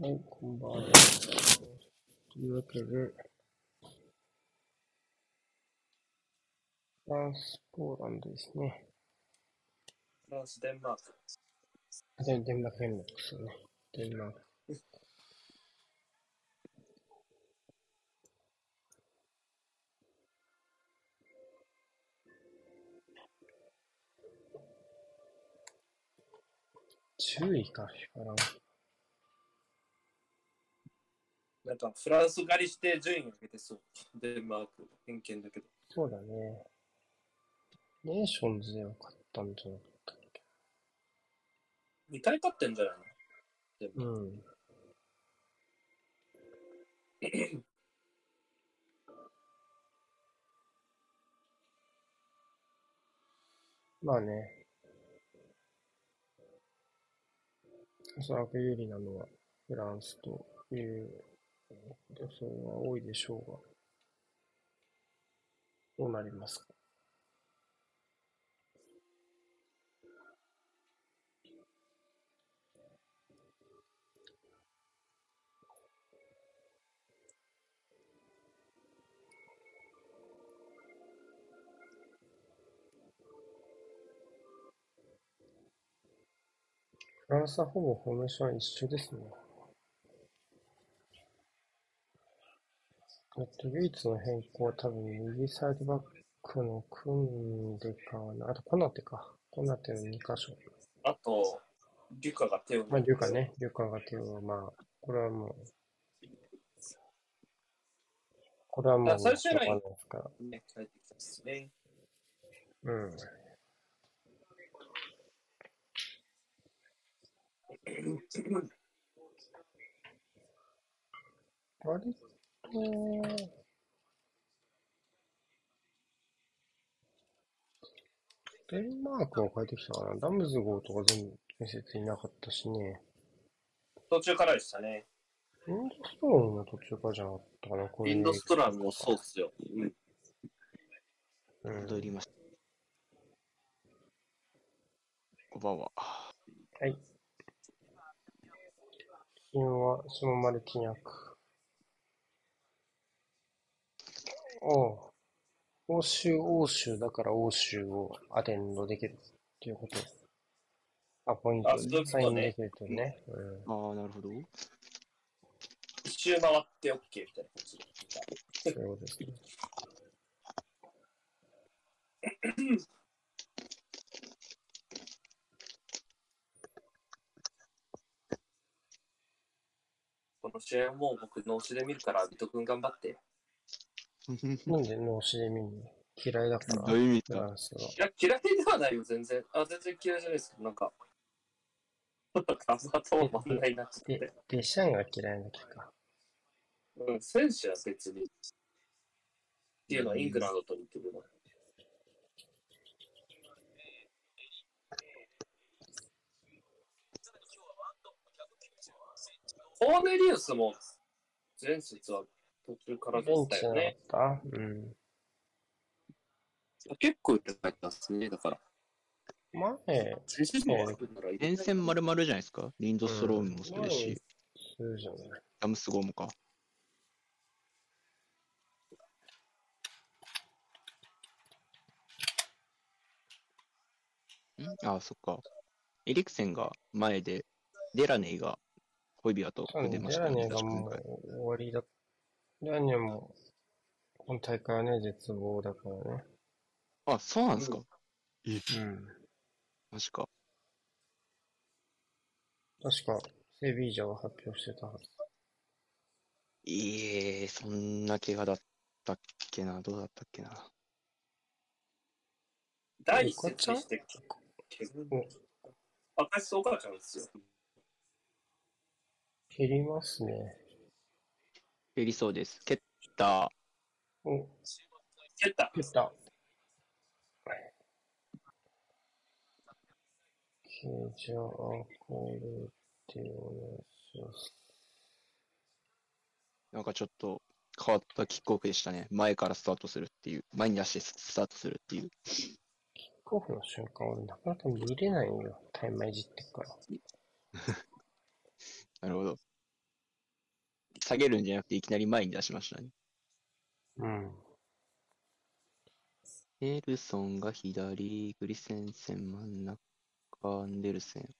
はい、こんばんは。というわけで、フランス、ポーランドですね。フランス、デンマーク。あデンマーク、デンマークですよね。デンマーク。10位か、フランス。なんか、フランス狩りして順位上げてそう。デンマーク、偏見だけど。そうだね。ネーションズでは勝ったんじゃなかったっけ？2回勝ってんじゃないの？うん。まあね。おそらく有利なのはフランスという予想は多いでしょうが。どうなりますか？フランスはほぼフォーメーションは一緒ですね。えっと、唯一の変更は多分右サイドバックの組んでかな。あと、コナテか。コナテの2箇所。あと、リュカが手をまあ、リュカ。ね。リュカが手を、まあ、これはもう、これはもう、最終ライン。ね、帰ってきたですね。うん。割 と、デンマークは変えてきたかな。ダムズゴーとか全部見せていなかったしね。途中からでしたね。インドストロームの途中からじゃなかったかな。こういうインドストランもそうっすよ。うん。うん。戻りました。こんばんは。はい。金はシモマルティニャク。おう。欧州、欧州だから欧州をアテンドできるっていうこと。あ、ポイントあそういうことねサインできるとね。うん。ああ、なるほど。一周回って OK みたいな感じで。そういうことですね。この試合もう僕、脳死で見るから、ビト君頑張って。なんで脳死で見るの？嫌いだから。どういう意味ですフかランスは。いや、嫌いではないよ、全然。あ、全然嫌いじゃないですけど、なんか、なんか頭回んないなって。、デシャンが嫌いなだけか。うん、選手は別に。っていうのはイングランドと似てるの。コーネリウスも前節は途中からでしたよね。かったうん。結構言って帰ったんですね、だから。前、前節も悪くなら連戦丸々じゃないですか？リンドストロームもそうですし、そうじゃない。ダムスゴーもか。ん？ああ、そっか。エリクセンが前で、デラネイがホイビアとそうね出ましたね。デラネが確か今回もう終わりだ。デラネも、今大会はね、絶望だからね。あ、そうなんですか。え、うん。マジか。確か、セビージャは発表してたはず。ええそんな怪我だったっけな。どうだったっけな。第一節にして、お私お母ちゃんですよ。減りますね。減りそうです。蹴った。お、蹴った。出た。Okay, じゃあ、これでお願いします。なんかちょっと変わったキックオフでしたね。前からスタートするっていう。前に足でスタートするっていう。キックオフの瞬間、俺なかなか見れないよ。タイマーいじってっから。なるほど。下げるんじゃなくていきなり前に出しましたね。うん。ヘルソンが左、グリセンセン真ん中、アンデルセン。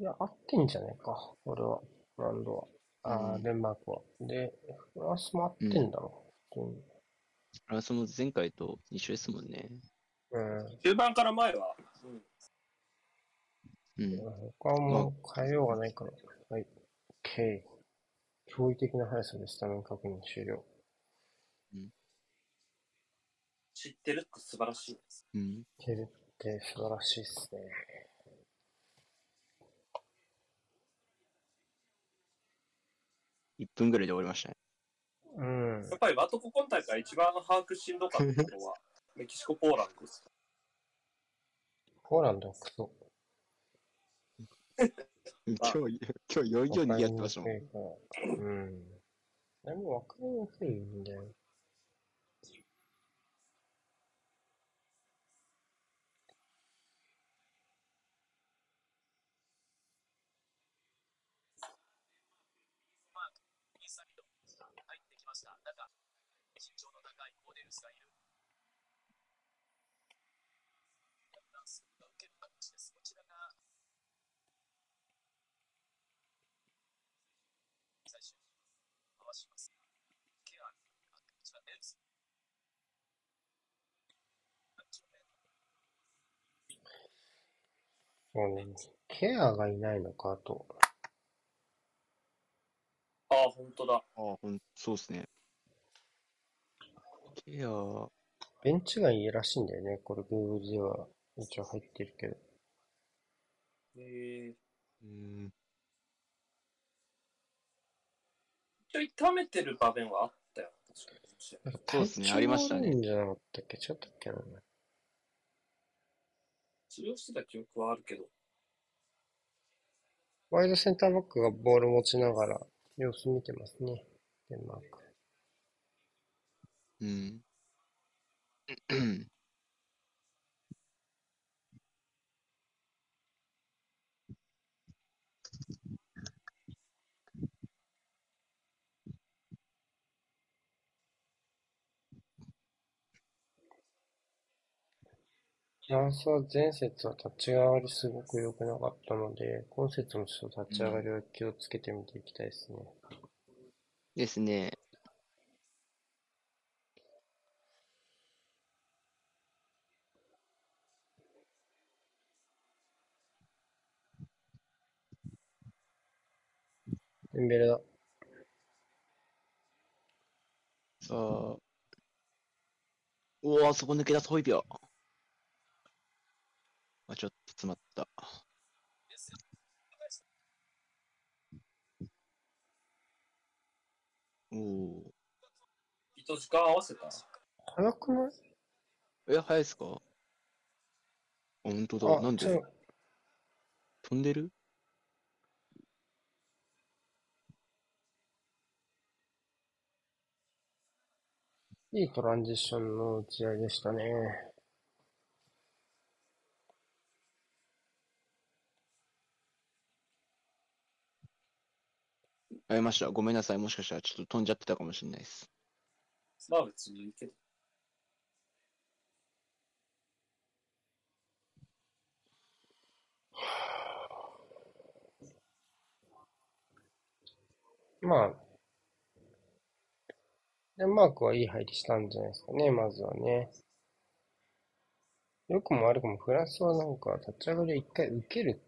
いや、合ってんじゃねえか。俺は、ブランドは。ああ、うんデンマークは。で、フランスも合ってんだろ。普通にフランスも前回と一緒ですもんね。うん。中盤から前は、うん、うん。他はもう変えようがないから。はい。OK。驚異的な速さでスタメン確認終了。知ってるって素晴らしいです。うん。ケルって素晴らしいっすね。1分ぐらいで終わりましたね。うんや。っぱりワトコ今大会一番把握しんどかったのは、メキシコ、ポーランドです。ポーランドはクソ。今日、今日、よいようにやってましたもん。うん。でもわかりにくいんだよ。そうね。ケアがいないのかと。ああ、本当だ。ああ、ほん、そうですね。ケア、ベンチがいいらしいんだよね。これ Google では一応入ってるけど。えー、うん、一応痛めてる場面はあったよ。確かに。なんかそうですね体調ありましたね悪いんじゃなかったっけ？ちょっとっけな？治療してた記憶はあるけど。ワイドセンターバックがボール持ちながら様子見てますね。デンマーク。うん。フランスは前節は立ち上がりすごく良くなかったので、今節もちょっと立ち上がりは気をつけてみていきたいですね。ですね。デンベレだ。さあ。うわそこ抜け出す、ホイビア。あ、ちょっと詰まった。おお糸時間合わせた？早くない？ー。え、早いっすか？あ、本当だ。なんで？飛んでる？いいトランジションの打ち合いでしたね。ありました。ごめんなさい。もしかしたらちょっと飛んじゃってたかもしれないです。まあ別にいいけど。まあ、デンマークはいい入りしたんじゃないですかね、まずはね。よくも悪くもフランスはなんか立ち上がりを一回受ける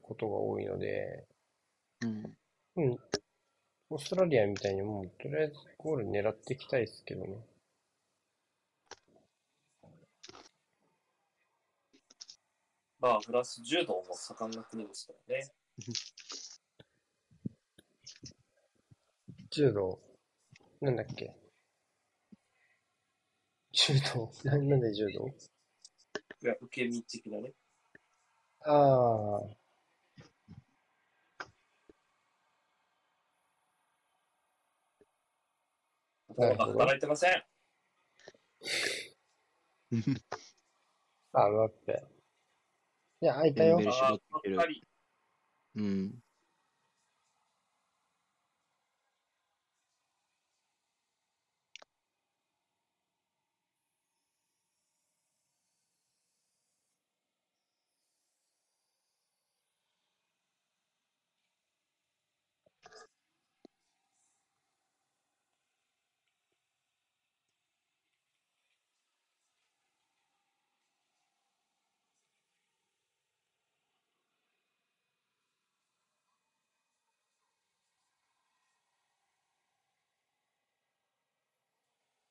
ことが多いので、うん。うん、オーストラリアみたいにもうとりあえずゴール狙っていきたいですけどね。まあフランス柔道も盛んな国ですからね。柔道、なんだっけ？柔道な、なんで柔道？いや、受け身的なね。ああ、なるほど働いてません。あ、待って。いや、開いたようん。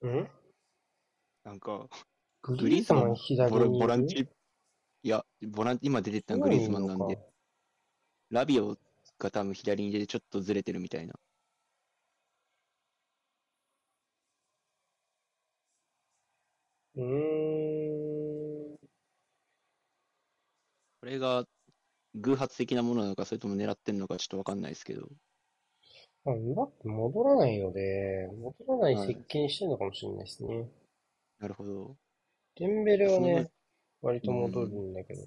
うん？なんか、ググリーズマン、左ボラボランチ、いや、ボラン今出てったのグリーズマンなんで、ラビオが多分左に出てちょっとずれてるみたいな。うーん。これが偶発的なものなのか、それとも狙ってんのかちょっとわかんないですけど。あ、だって戻らないので、戻らないはい接近してるのかもしれないですね。なるほど。デンベレはね、割と戻るんだけど。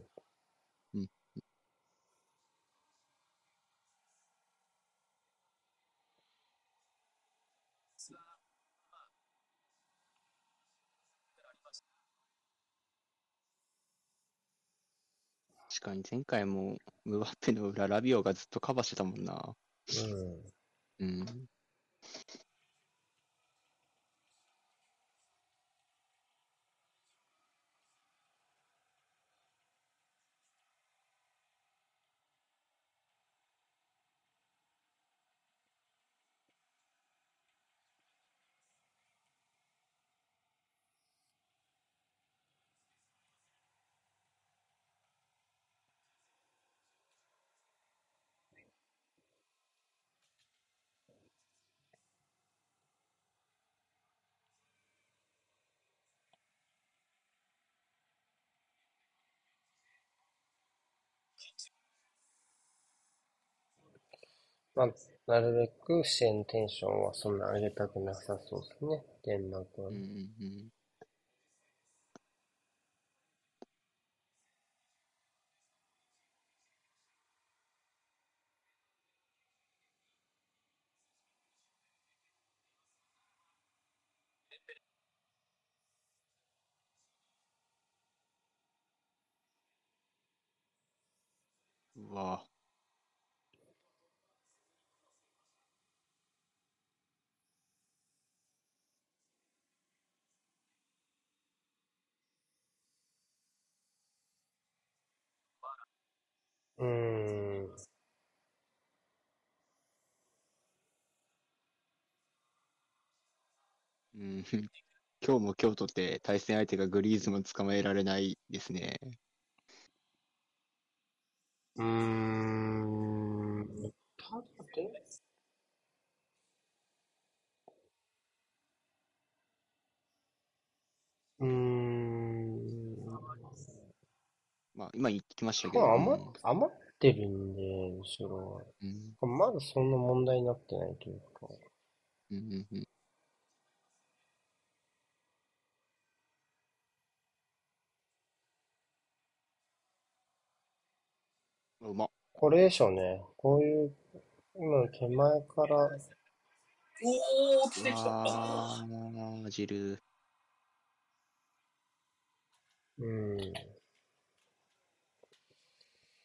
確かに前回もムバッペの裏、ラビオがずっとカバーしてたもんな。うん。うまあ、なるべく支援テンションはそんな上げたくなさそうですね。デンマークはうんう。んうん。うわうん。うん。今日も今日とって対戦相手がグリーズマン捕まえられないですね。うん。ただで、うん。まあ、今言ってきましたけまあ、ど、余っ余ってるんで、後ろは。うん、まだそんな問題になってないというか。うん、うん、うん。うまっ。これでしょうね。こういう、今手前から、おー、来てきた。ああー、ジル。うん。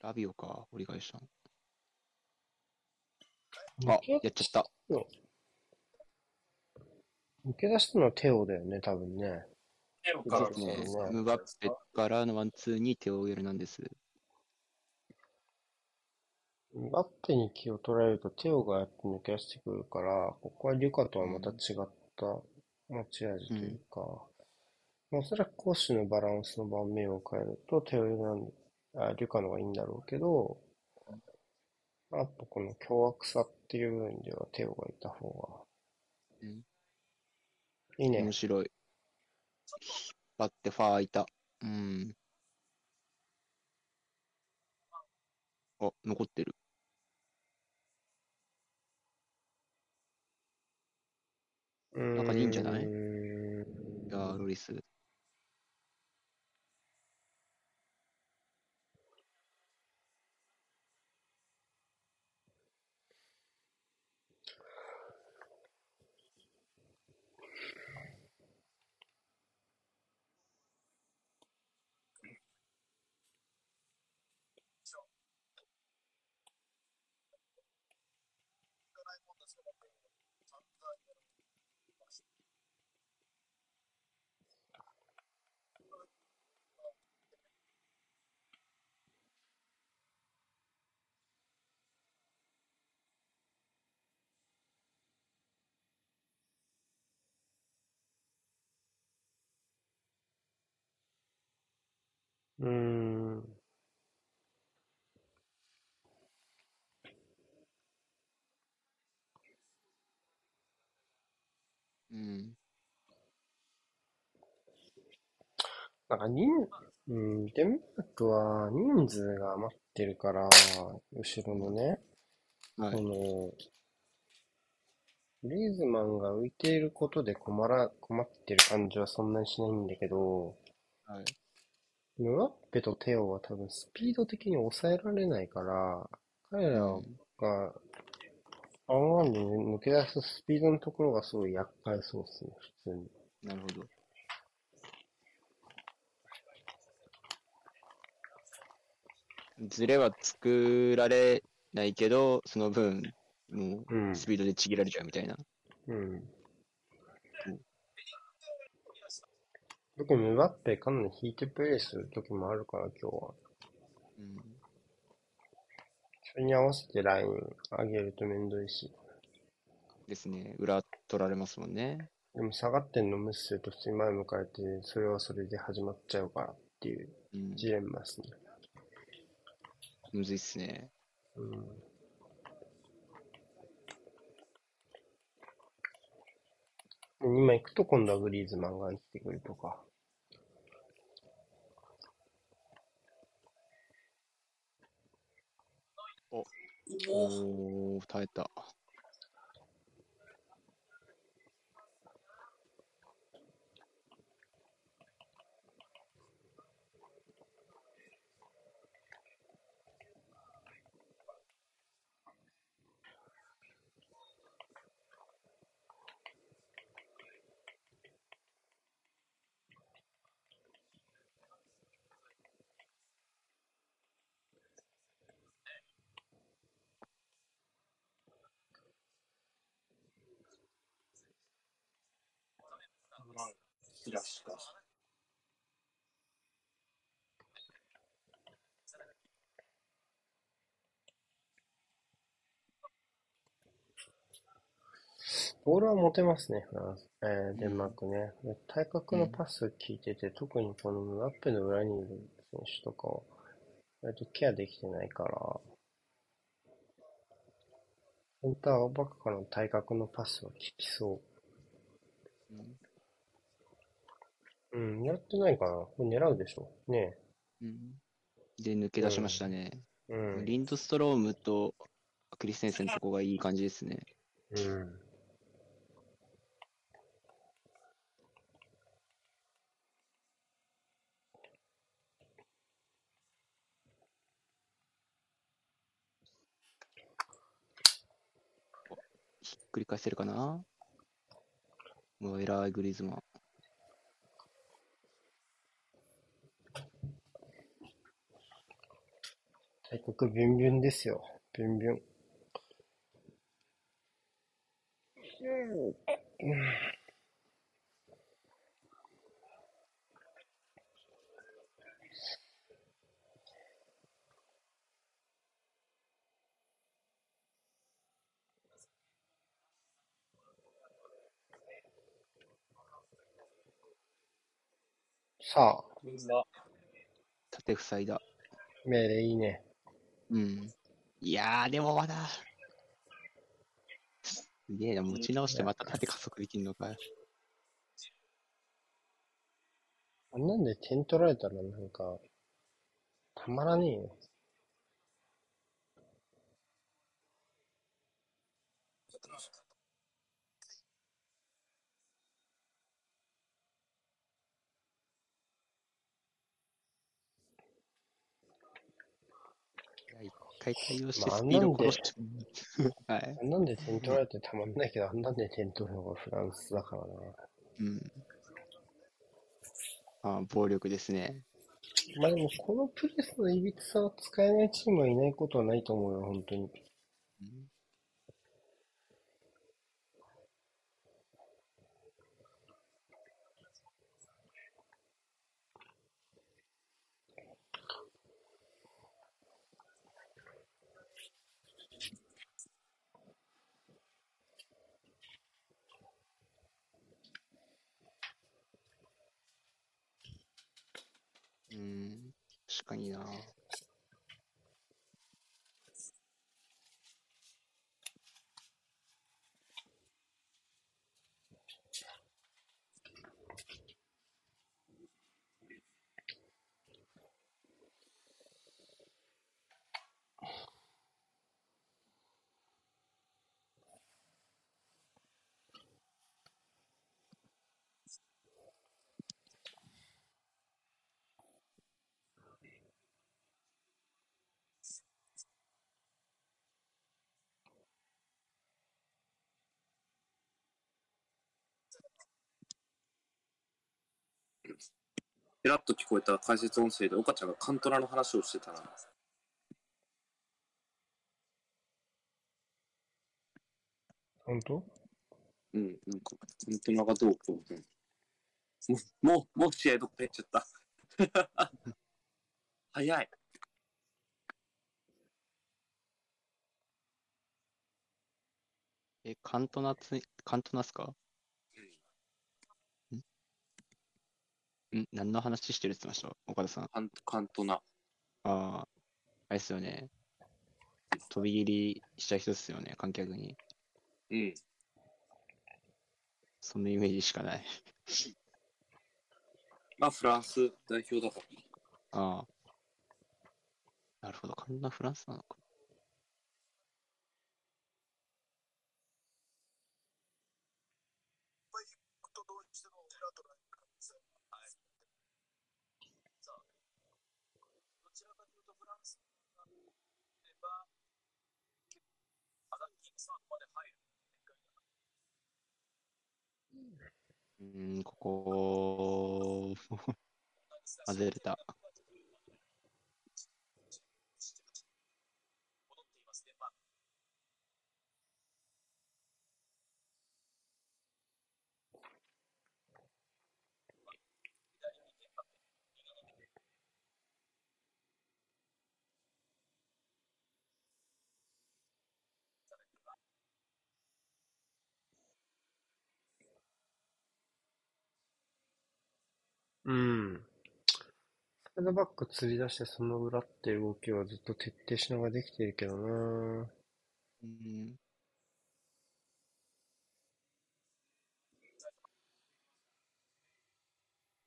ラビオか、折り返したの。あ、やっちゃった。抜け出したのはテオだよね、多分ね。手をからですねムバッペからのワンツーに手をエルなんです。バッテに気を取られるとテオがやって抜け出してくるから、ここはリュカとはまた違った持ち味というか、おそらく攻守のバランスの盤面を変えるとテオよりなんあリュカの方がいいんだろうけど、あとこの凶悪さっていう部分ではテオがいた方がうんいいね面。白い。引っ張ってファーいた。うん。あ、残ってる。なんかいいんじゃない？うーんいやー、ロリス。うーん。うん。なんか人、うん、デンマークは人数が余ってるから、後ろのね、はい。その、グリーズマンが浮いていることで困ら、困ってる感じはそんなにしないんだけど、はい。ムワッペとテオは多分スピード的に抑えられないから、彼らうんが、ワンワンで抜け出すスピードのところがすごい厄介そうですね、普通に。なるほど。ズレは作られないけど、その分、もうんう、スピードでちぎられちゃうみたいな。うん。特にムバッペかなり引いてプレイする時もあるから、今日は。うん。それに合わせてライン上げるとめんどいし。ですね。裏取られますもんね。でも下がってんの無視すると普通に前向かれて、それはそれで始まっちゃうからっていううん。ジレンマですね。むずいっすね。うん。今行くと今度はグリーズマンが来てくるとか。おお、耐えた。ヒラシか。ボールは持てますね、フランス。えー、デンマークね。で対角のパス効いてて、特にこのムワッペの裏にいる選手とかは、割とケアできてないから、センターバックからの対角のパスは効きそうんう。うん、狙ってないかな。これ狙うでしょ。ねうんで、抜け出しましたね。え。うん。リンドストロームとクリステンセンのとこがいい感じですね。うん。ひっくり返せるかな？もう偉いグリーズマン。対角ビュンビュンですよ。ビュンビュン。さあ、みんな、縦塞いだ。命令いいね。うん。いやー、でもまだ。すげえな、持ち直してまた縦加速できるのか。あんなんで点取られたらなんか、たまらねえよ。いや一回対応してまあスピードあんなんで殺して。はい。あんなんで点取られてたまんないけど、あんなんで点取るのがフランスだからな。うん。あ暴力ですね。まあでも、このプレスのいびつさを使えないチームはいないことはないと思うよ、本当に。確かにな。ペラッと聞こえた解説音声で岡ちゃんがカントラの話をしてたな。本当？うん、なんか、カントラがどうこう。うんもう、もう、もう試合どっか行っちゃった。早い。え、カントナツ、カントナっすか？ん何の話してるって言ってました？岡田さん。あカンカントナ。あー、あれっすよね。飛び切りした人っすよね、観客に。うん。そのイメージしかない。まあ、フランス代表だから。ああ。なるほど、カンナフランスなのか。と同時の裏とラインからです。はい。さあ、どちらかというとフランスがれば、アランキングサードまで入る展開だな。うーん、ここ、外れた。戻っていますね。まあ、左にテンパって、右にうん。サイドバック釣り出してその裏っていう動きはずっと徹底しながらできているけどなうーん。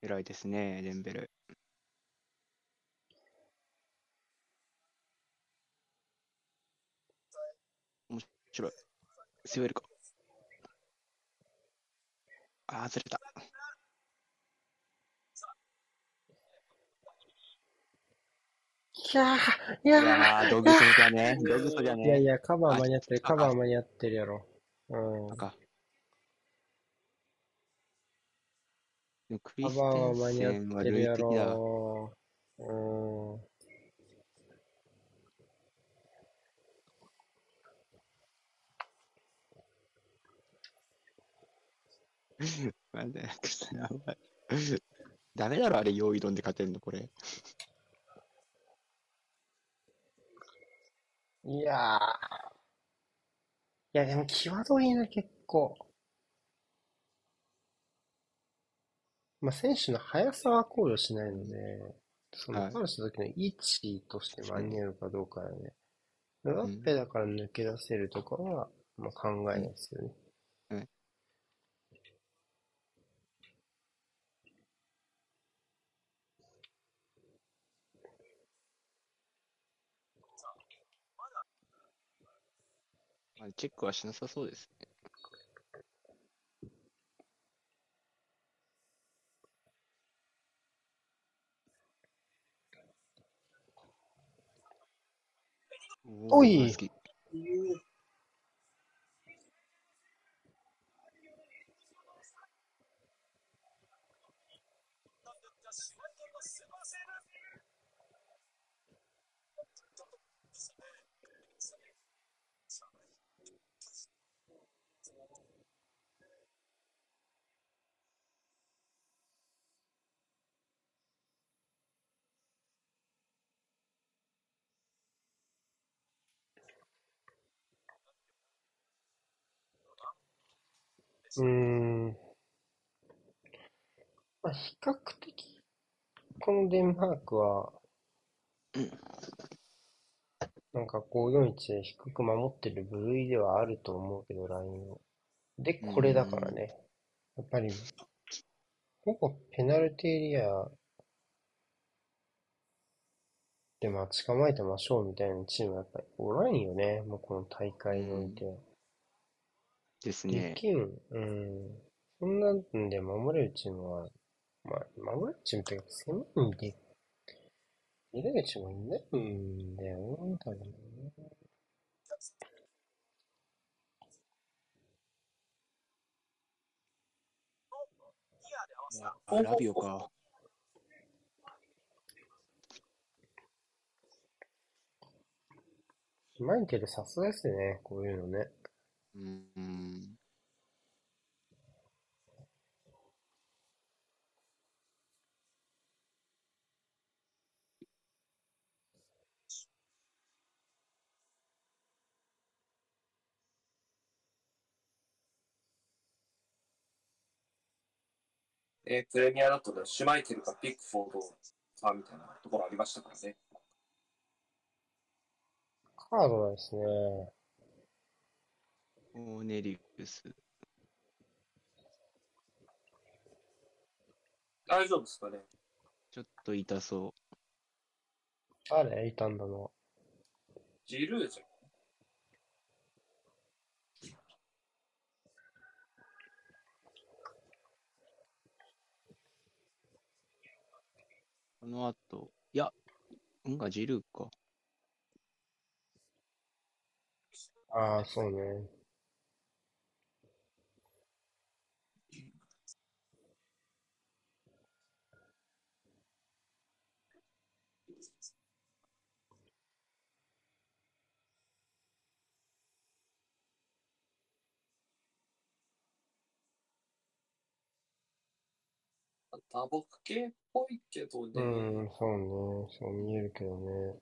偉いですね、デンベル。面白い。背負えるか。あー、ずれた。いやー、いいややー、ドグソじゃね。ドグソじゃー。いやいね。や、カバー間に合ってる、あカバー間に合ってるやろ。うん。カスバーは間に合ってるや。ろ。うん。ダメだろ、あれ、用意どんで勝てんの、これ。いやー。いや、でも際どいな、結構。まあ、選手の速さは考慮しないので、その、はいファウルした時の位置として間に合うかどうかだよね。ムバッペだから抜け出せるとかは、まあ、考えないですよね。まあ、チェックはしなさそうですね。おいー好きシュワイトのスーパーセーブうーん。まあ、比較的、このデンマークは、なんか541で低く守ってる部類ではあると思うけど、ラインを。で、これだからね。やっぱり、ほぼペナルティエリアで待ち構えてましょうみたいなチームはやっぱりおらんよね。もうこの大会において。でですね。きん、うん。そんなんで守れるチームは、まあ、守れるチームっていうか、狭いんで、入れるチームはいないんだよな、多分。あラビオか。狭いけどさすがですね、こういうのね。うん。うんえープレミアだとね、シュマイケルかピックフォードかみたいなところありましたからね。カードはですね、オーネリウス。大丈夫ですかね？ちょっと痛そ誰いたんだの？ジルーじゃん。う。この後、いや、うんがジルーか。ああ、そうね。打撲系っぽいけどね。うん、そうね。そう見えるけどね。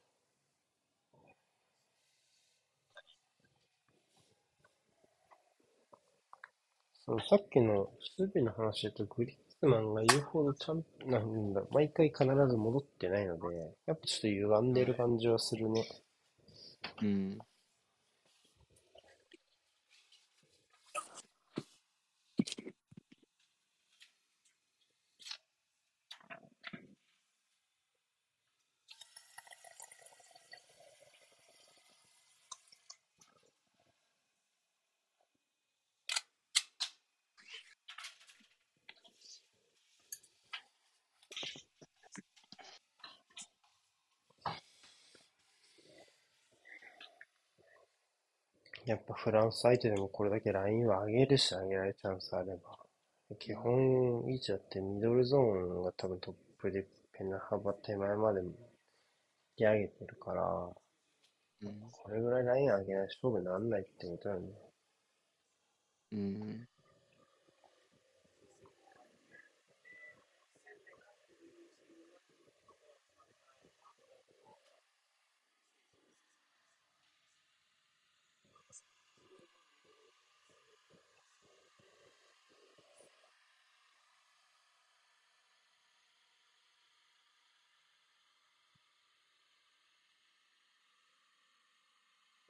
そう、さっきの守備の話だと、グリッツマンが言うほどちゃん、なんだ、毎回必ず戻ってないので、やっぱちょっと歪んでる感じはするね。うん。ランス相手でもこれだけラインは上げるし上げられるチャンスあれば。基本位置だってミドルゾーンが多分トップでペナ幅手前まで引き上げてるから、うん。これぐらいライン上げない勝負になんないってことだよね。うん。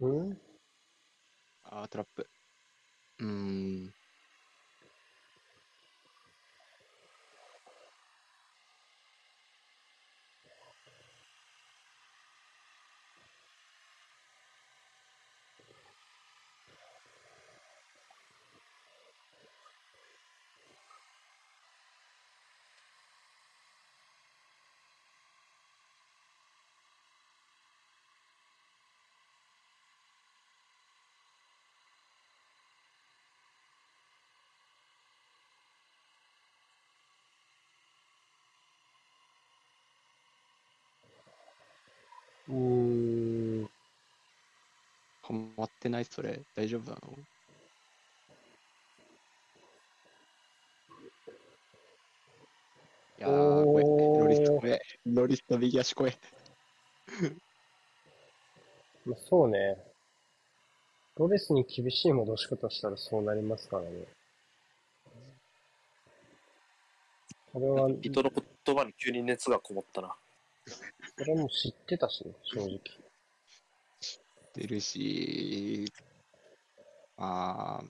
うんあー、トラップ。うーん。うーん。はまってない？それ。大丈夫なの？いやー、怖え。ロリス怖え。ロリスの右足怖え。まあ、そうね。ロレスに厳しい戻し方したらそうなりますからね。これは、人の言葉に急に熱がこもったな。それも知ってたしね、正直。出るし、まあ、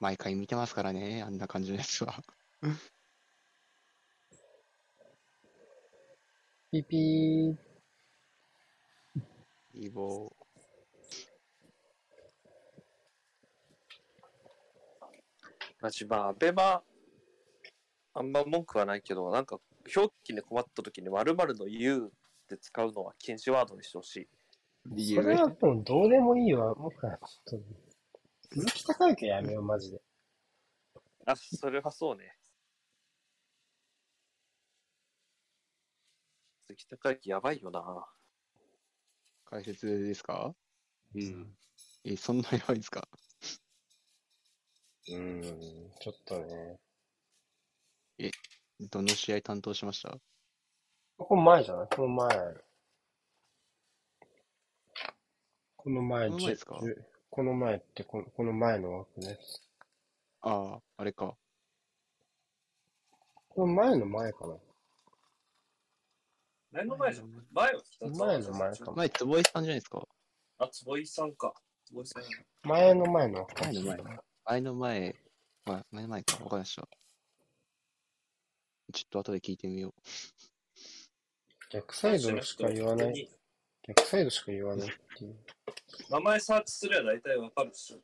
毎回見てますからね、あんな感じのやつは。ピピー。イボマジまあ、ベマ、あんま文句はないけど、なんか、表記に困った時に〇〇の言うって使うのは禁止ワードにしてほしい。それはもうどうでもいいわ。もうちょっと、鈴木孝之はやめよう、マジで。あ、それはそうね。鈴木孝之やばいよな。解説ですか？うん。え、そんなやばいですか？うーん、ちょっとね。どの試合担当しました？この前じゃない？この前。この前、この前ですか？この前ってこの、この前の枠ね。ああ、あれか。この前の前かな。何の前じゃん前は北前の前かも。前、坪井さんじゃないですか？あ、坪井さんか。坪井さん。前の前の枠。前の前。前の前、まあ、前の前か。わかりました。ちょっと後で聞いてみよ逆サイドしか言わない。逆サイドしか言わないっていう。名前サーチすれば大体わかるっしょ。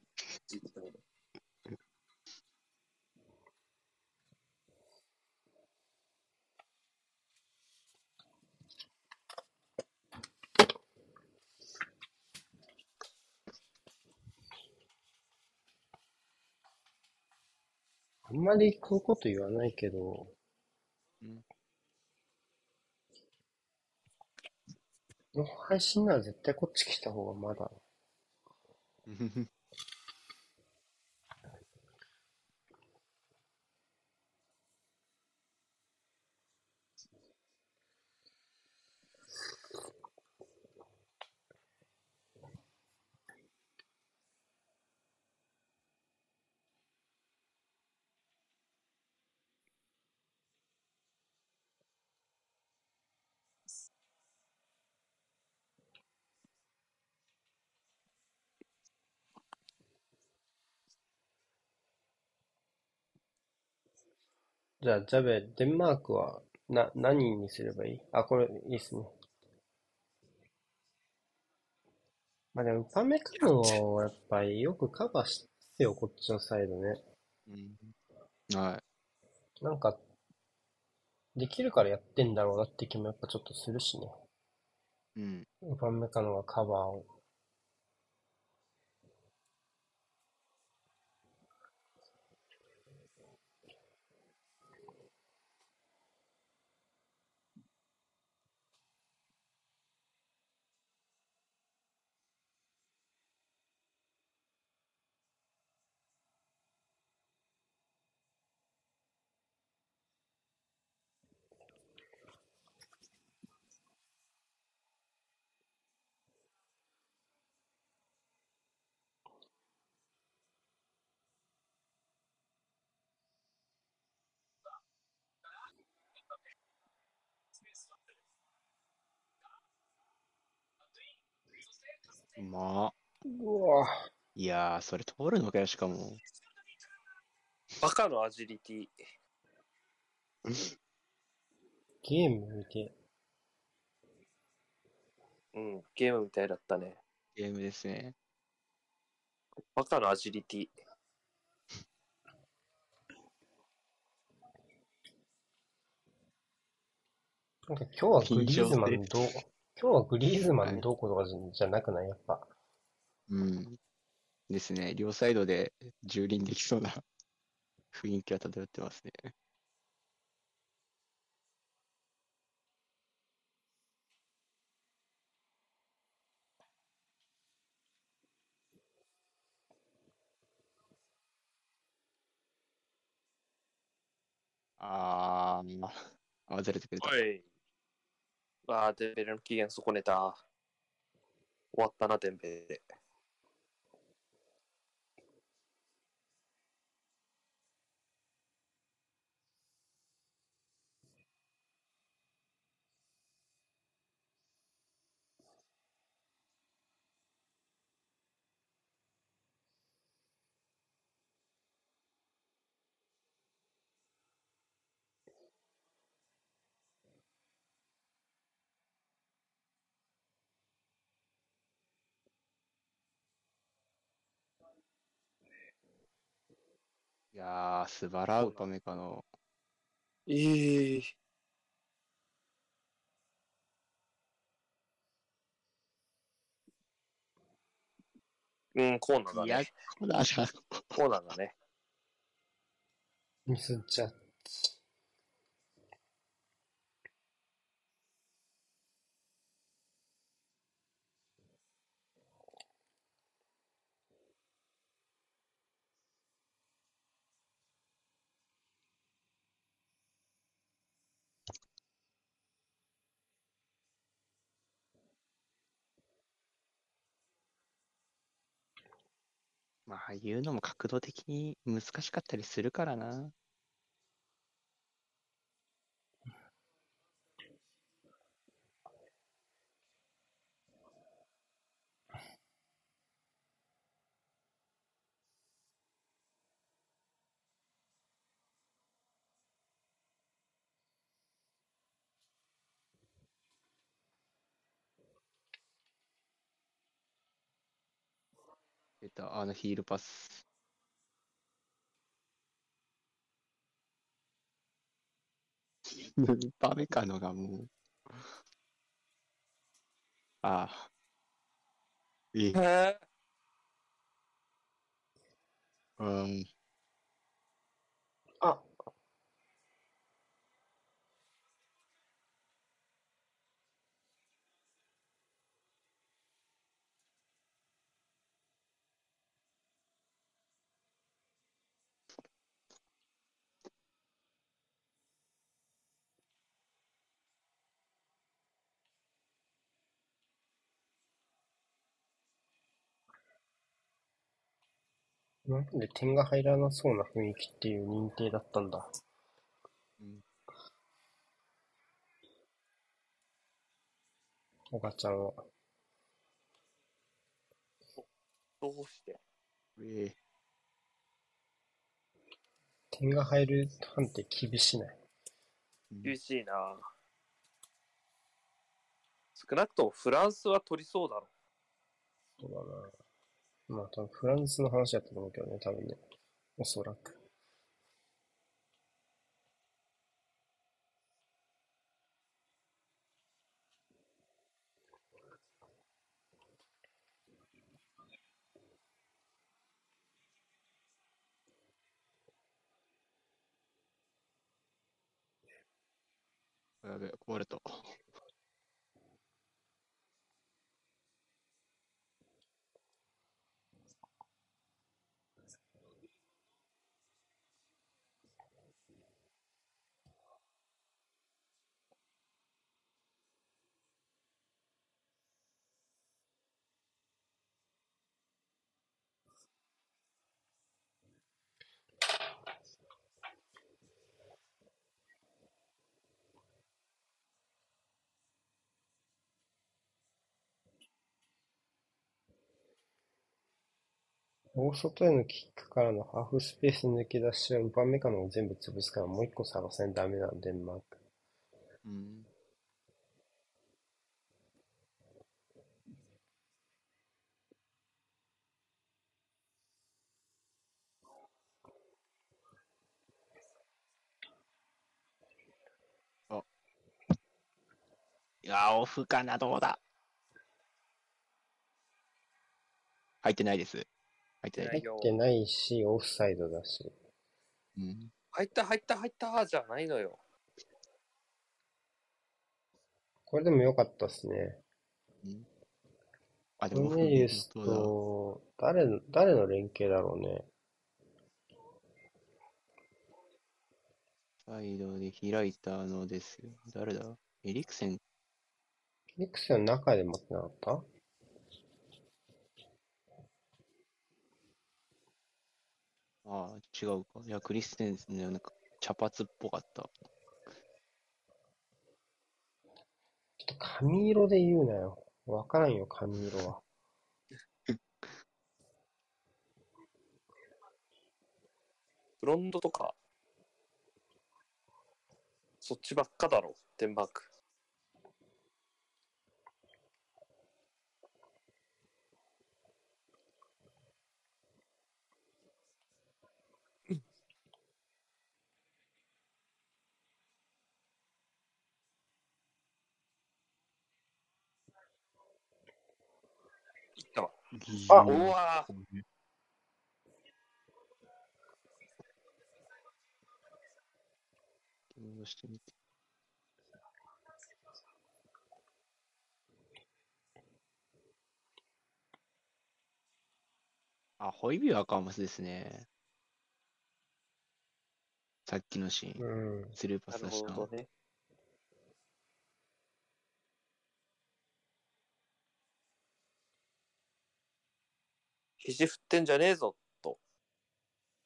あんまりこういうこと言わないけど、うんこの配信なら絶対こっち来た方がまだ。じゃあ、ジャベ、デンマークはな、何にすればいい？あ、これいいっすね。まあでも、ウパメカノはやっぱりよくカバーしてよ、こっちのサイドね。うんはなんか、できるからやってんだろうなって気もやっぱちょっとするしね。い。うん。ウパメカノがカバーを。まあ、うわいやー、それ通るのかよ、しかも。バカのアジリティ。ゲーム見て。うん、ゲームみたいだったね。ゲームですね。バカのアジリティ。なんか今日はグリーズマ緊ンどう、今日はグリーズマンどうこうとかじゃなくない？やっぱ。うん。ですね。両サイドで蹂躙できそうな 雰囲気は漂ってますね。あー、あ、ずれてくれた。ああ、デンベレの期限損ねた。終わったな、デンベレ。やー、素晴らウパメカの。ええうん、コーナーだいやね。、こだじゃん。コーナーだね。ミスっちゃっああ、いうのも角度的に難しかったりするからな。出た、あのヒールパス。バメカのがもう。ああ。え、へえ。うん。あ、なん？で点が入らなそうな雰囲気っていう認定だったんだ。うんおばちゃんは。どうして？え点が入る判定厳しない？うん厳しいな少なくともフランスは取りそうだろ。そうだな。まあ多分フランスの話だったと思うけどね、多分ね。おそらく。やべ、壊れた。大外へのキックからのハーフスペース抜け出しはウパメカノを全部潰すからもう一個探せんダメなんデンマーク。うん。あ。いや、オフかな、どうだ入ってないです。入ってない。入ってないし、オフサイドだし。うん。入った入った入ったじゃないのよ。これでも良かったっすね。うんあ、でコも、ルネリウスと、誰の、誰の連携だろうね。サイドで開いたのですよ。誰だ？エリクセンニクセンの中で待ってなかった？ああ、違うか。いや、クリステンスね、なんか茶髪っぽかった。ちょっと髪色で言うなよ。わからんよ、髪色は。ブロンドとか、そっちばっかだろ、デンマーク。あうわ戻してみて。あ、ホイビュー赤マスですね。さっきのシーン、うん。スルーパなるス出したの。ほどね。肘振ってんじゃねえぞと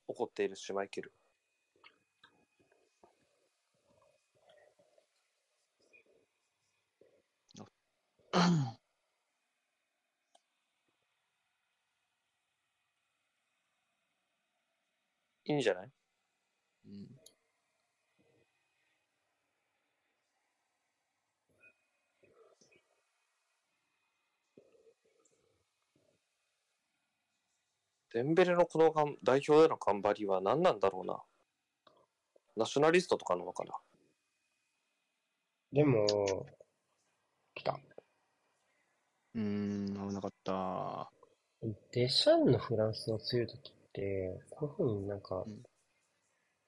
怒っているシュマイケル。いいんじゃない？デンベレのこのがん代表での頑張りは何なんだろうな。ナショナリストとかなのかな。でも、来た。うーん、危なかった。デシャンのフランスの強い時って、こういうふうになんかうん、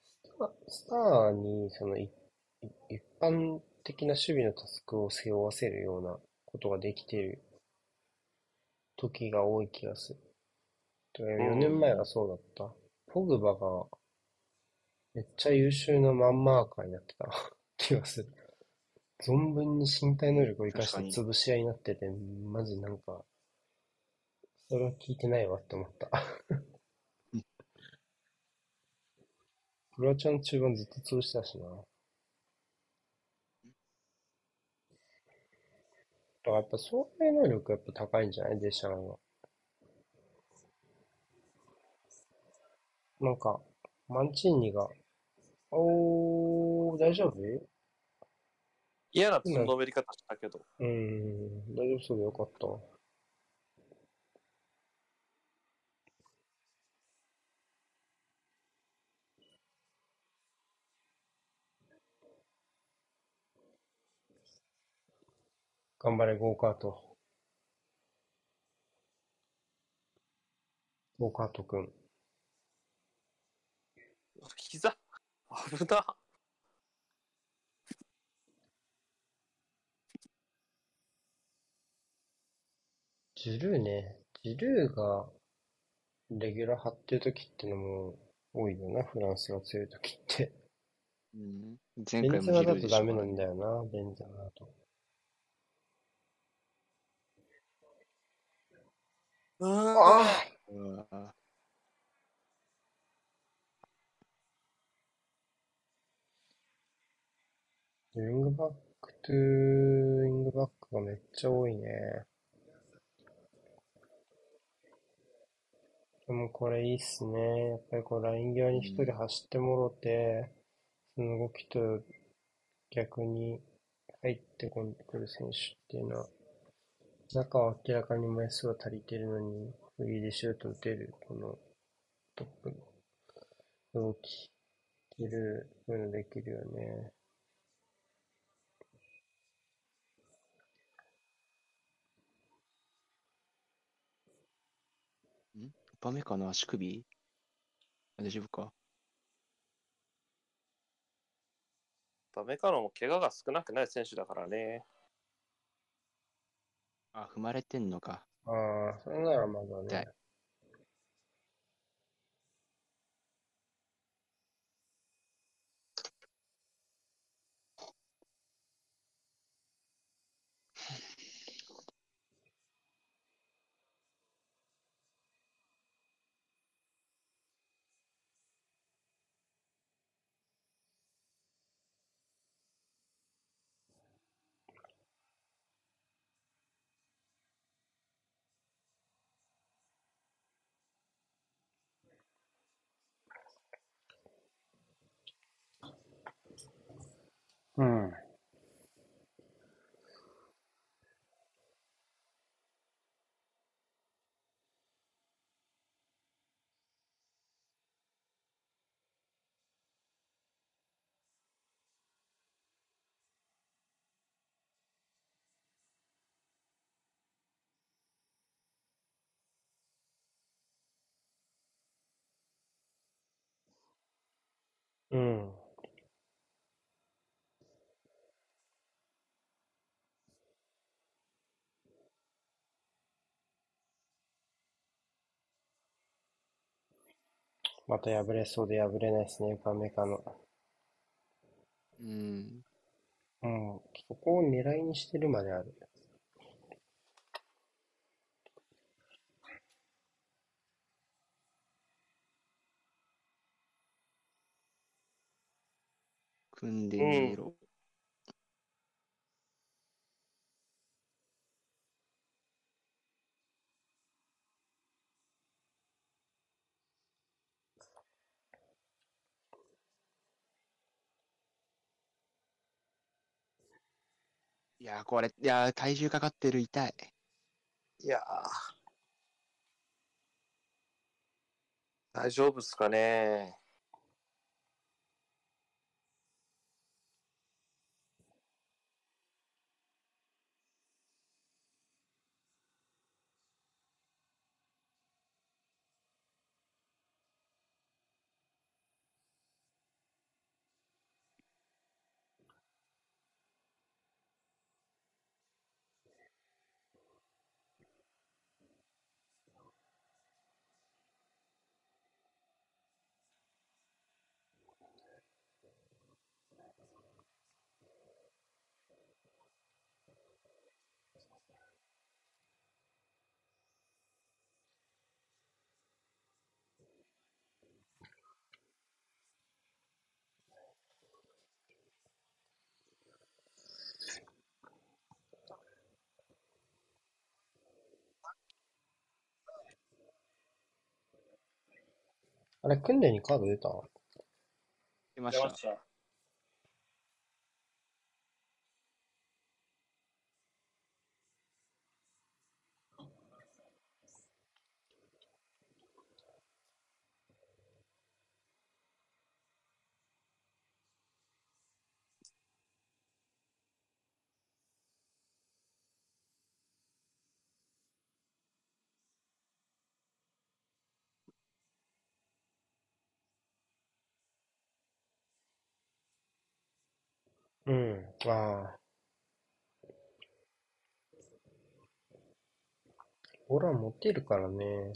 スタスターにそのいい一般的な守備のタスクを背負わせるようなことができている時が多い気がする。4年前がそうだった。ポグバがめっちゃ優秀なマンマーカーになってた 気がする。存分に身体能力を生かして潰し合いになってて、マジなんか、それは聞いてないわって思ったうん。クロアチアの中盤ずっと潰してたしな。だからやっぱ走塁能力やっぱ高いんじゃない？デシャンは。なんか、マンチーニが、おー、大丈夫？嫌なつんのめり方したけど、うーん、大丈夫そうでよかったわ。頑張れ、ゴーカート。ゴーカートくん。膝？危な。ジルーね。ジルーがレギュラー張ってる時ってのも多いよな、フランスが強い時って。うん、前ベ回もンゼマだとダメなんだよな、ベンゼマだと。あうウィングバックトゥウィングバックがめっちゃ多いね。でもこれいいっすね。やっぱりこうライン際に一人走ってもろて、その動きと逆に入ってこんでくる選手っていうのは、中は明らかに枚数は足りてるのに、フリーでシュート打てる、このトップの動き、いる、そういうのできるよね。バメかな足首？大丈夫か？ダメかのも怪我が少なくない選手だからね。あ、踏まれてんのか。ああ、それならまだね。うん。うん。また破れそうで破れないですね、ウパメカの。うん。うん。そこを狙いにしてるまである。組んでみろ。いやー、これ、いやー、体重かかってる、痛い。いやー大丈夫っすかね。あれ、訓練にカード出た？出ました。た。うん。ああ。俺は持ってるからね。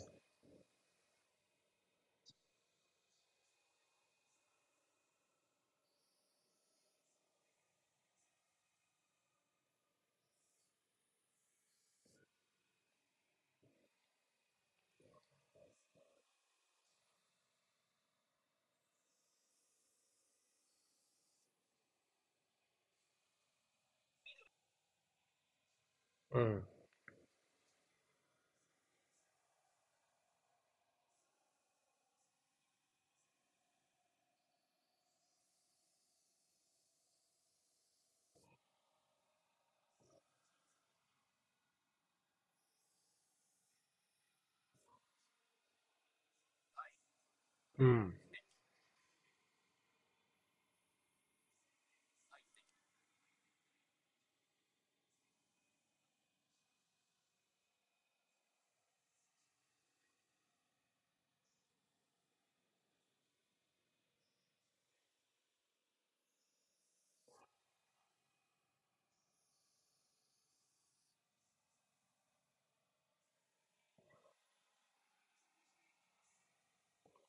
うん。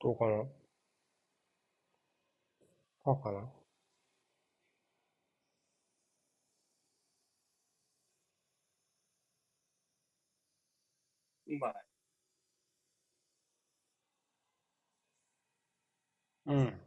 どうかなパーかなうまい。うん。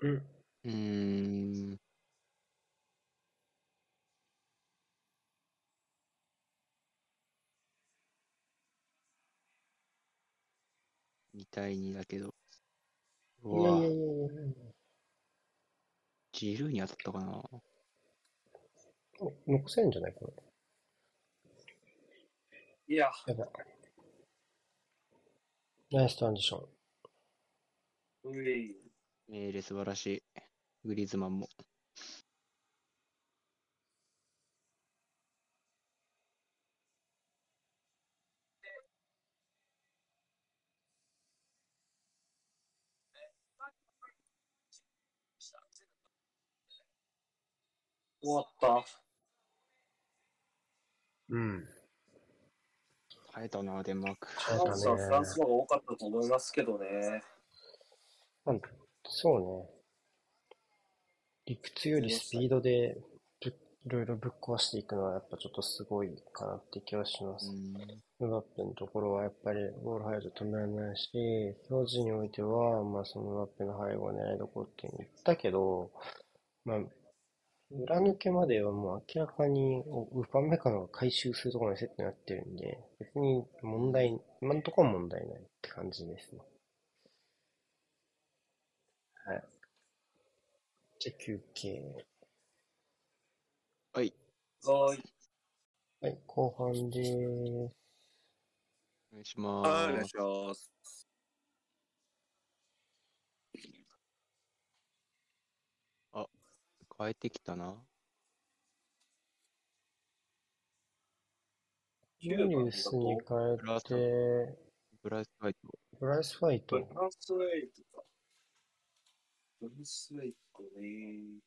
うん。うーん。2対2だけど。うわいやいやいやいやジルーに当たったかなお残せん。じゃないこれ。いや、やばい。ナイストランジション。うい。メーレ素晴らしい。グリーズマンも。終わった。うん。耐えたな、デンマーク。フランスはねフランスの方が多かったと思いますけどね。まあそうね。理屈よりスピードでぶいろいろぶっ壊していくのはやっぱちょっとすごいかなって気はします。うん。ムバッペのところはやっぱりゴール入ると止められないし、表示においては、まあそのムバッペの背後を狙いどころって言ったけど、まあ、裏抜けまではもう明らかにウパンメカノが回収するところにセットになってるんで、別に問題、今のところは問題ないって感じですね。はい。じゃあ休憩。はい。はい。はい、後半でーす。お願いしまはい、お願いす。します。変えてきたな。ジュリウスに変えスて、ブライスファイト。ブライス・ファイトブ。ランスウェイトか。ブランスウェイトね。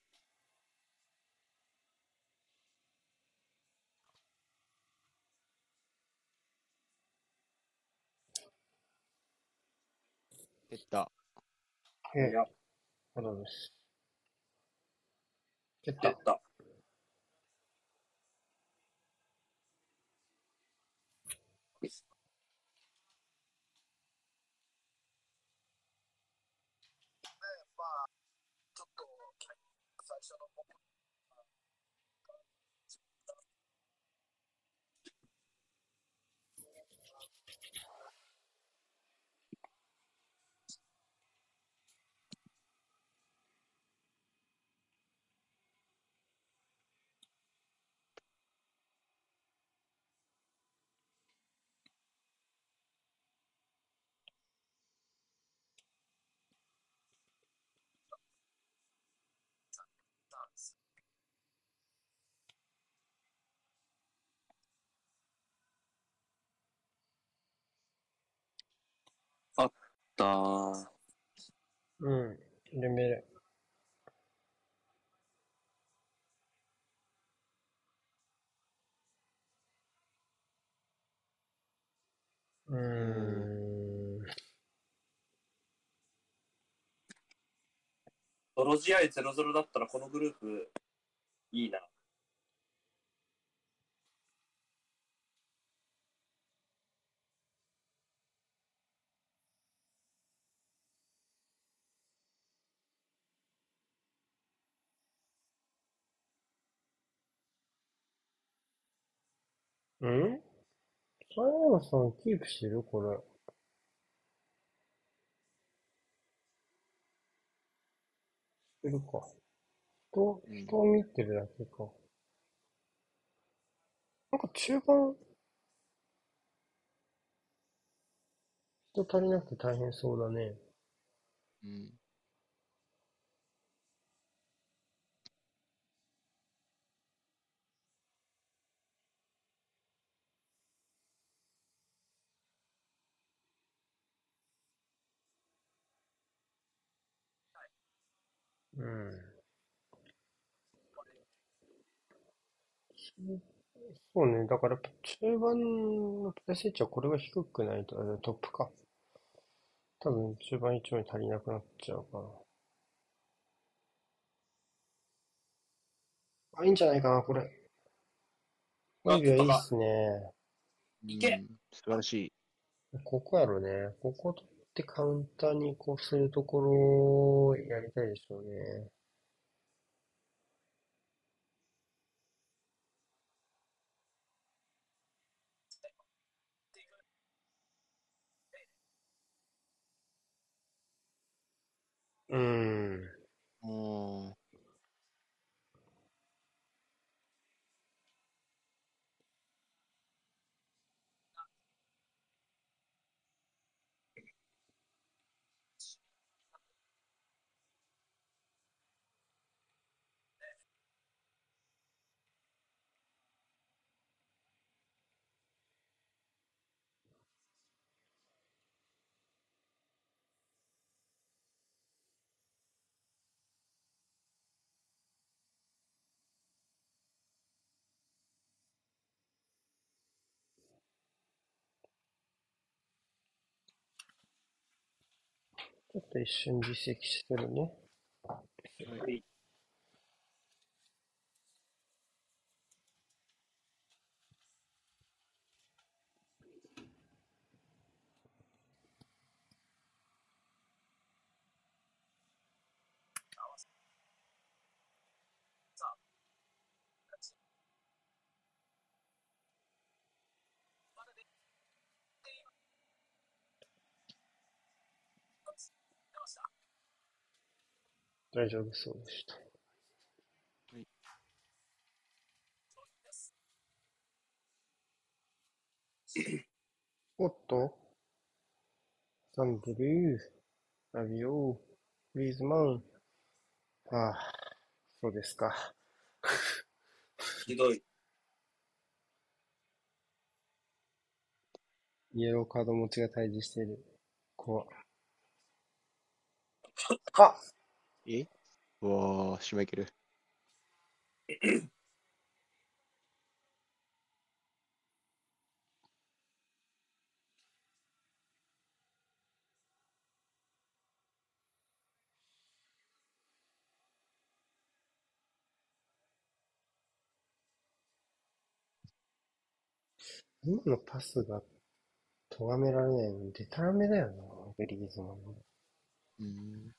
蹴った。や、った。うん。レメレ。うーん。泥試合0-0だったらこのグループ、いいな。ん？佐山さんキープしてる？これ。してるか。人、うん人を見てるだけか。なんか中盤、人足りなくて大変そうだね。うん。うん。そうね。だから中盤のプレス位置はこれが低くないと、あトップか。多分中盤一枚足りなくなっちゃうから。あ、いいんじゃないかな、これ。あいいいいっすね。いけうん素晴らしい。ここやろね。ここと、ってカウンターに移行するところをやりたいでしょうね。ちょっと一瞬自責してるね。はい。大丈夫そうでした。おっとサンドルー、ラビオ、グリーズマン。ああ、そうですか。ひどい。イエローカード持ちが対峙している。怖っ。あえ？うわー、シュマイケル。今のパスが咎められないのでたらめだよな、グリーズマン。うん。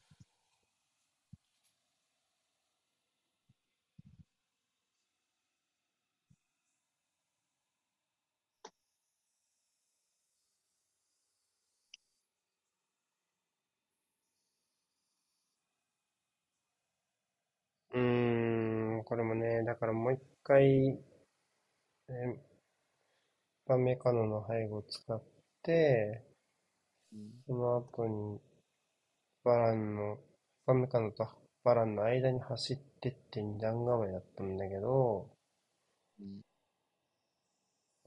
うーん、これもね、だからもう一回、えパメカノの背後を使って、その後に、バランの、パメカノとバランの間に走ってって二段構えだったんだけど、うん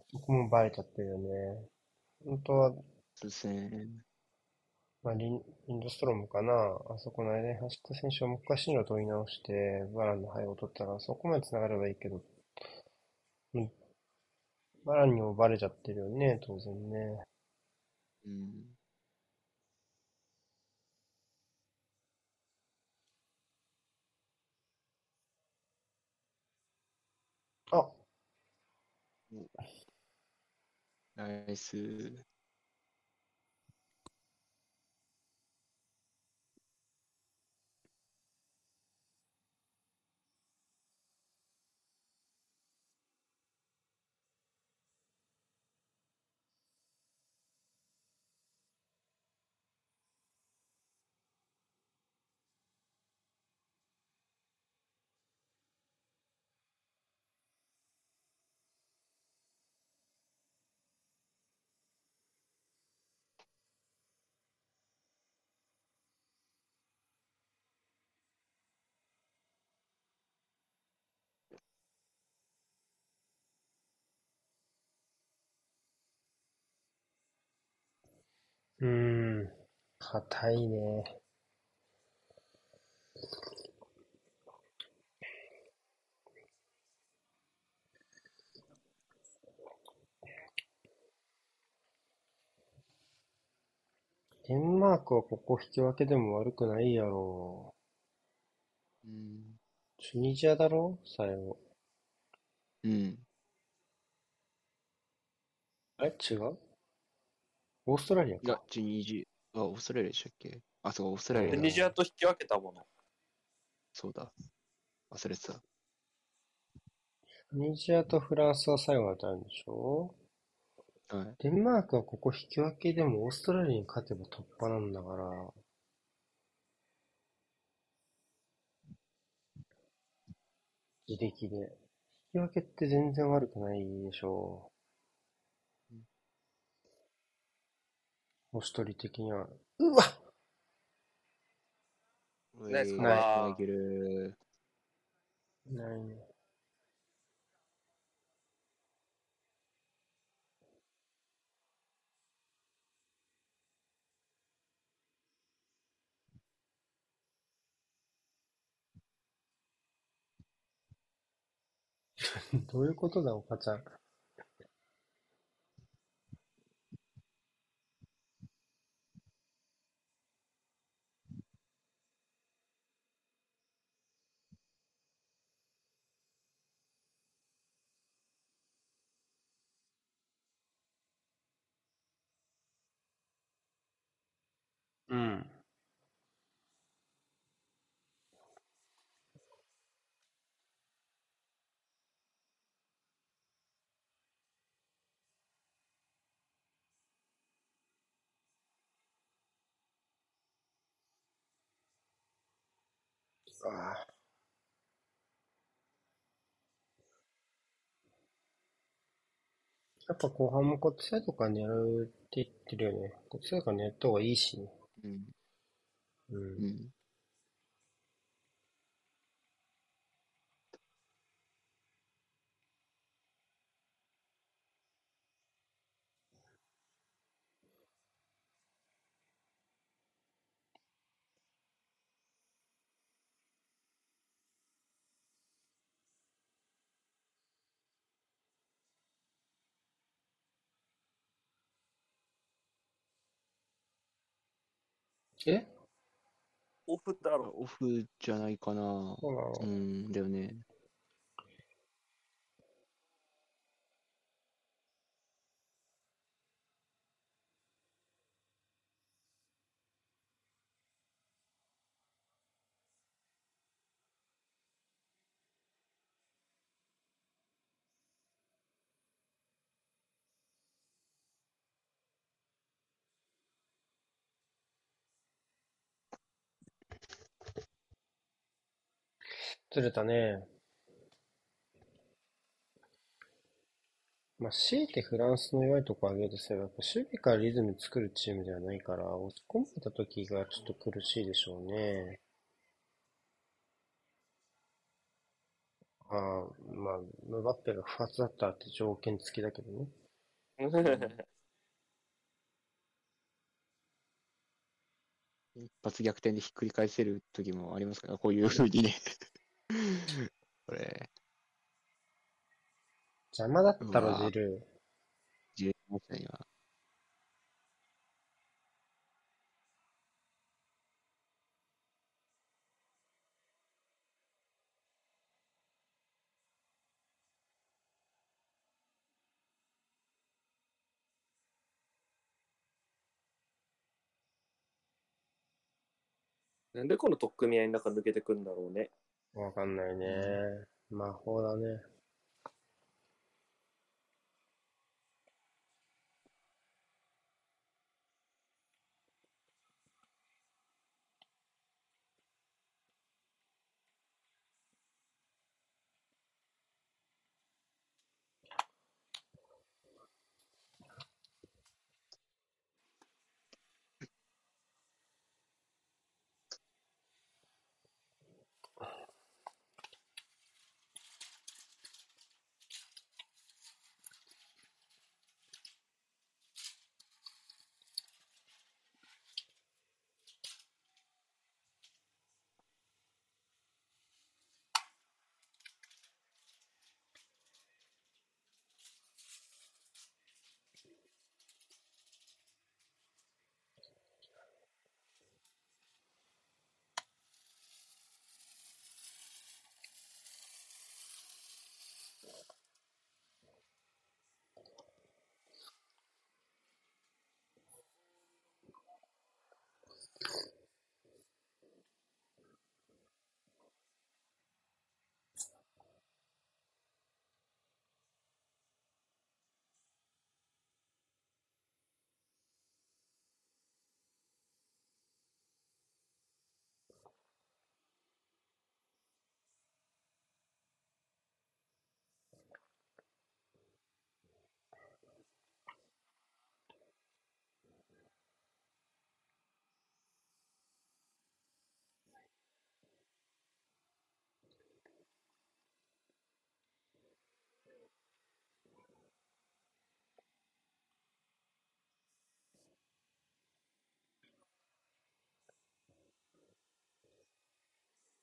そこもバレちゃってるよね。本当は、そうですね。まあ、リン、リンドストロムかな。あそこの間に走った選手をもう一回進路を取り直して、バランの背後を取ったら、そこまで繋がればいいけど、うん。バランにもバレちゃってるよね、当然ね。うん。あ、ナイス。うーん。硬いね。デンマークはここ引き分けでも悪くないやろうん。チュニジアだろ？最後。うん。あれ？違う？オーストラリアいやか。、チュニジあ、オーストラリアでしたっけ？あ、そう、オーストラリアだチュニジアと引き分けたもの。そうだ。忘れてた。チュニジアとフランスは最後まであるんでしょ？はい。デンマークはここ引き分けでもオーストラリアに勝てば突破なんだから、自力で。引き分けって全然悪くないでしょ星取り的には。うわナイスえーカバーマイケル。ないね。どういうことだ、おかちゃん。ああ。やっぱ後半もこっちサイドから狙うって言ってるよね。こっちサイドから狙った方がいいしね。うん。う。うんえ？オフだろ。オフじゃないかな。そうなのうん、だよね。ずれたね。まあ、強いてフランスの弱いところを挙げるとすれば、やっぱ守備からリズム作るチームではないから、押し込まれた時がちょっと苦しいでしょうね。ああ、まあ、ムバッペが不発だったって条件付きだけどね。一発逆転でひっくり返せる時もありますから、こういう風にね。これ、邪魔だったろ、うわジルー。重要ですね、今。なんでこの取っ組み合いの中抜けてくんだろうね。わかんないね。魔法だね。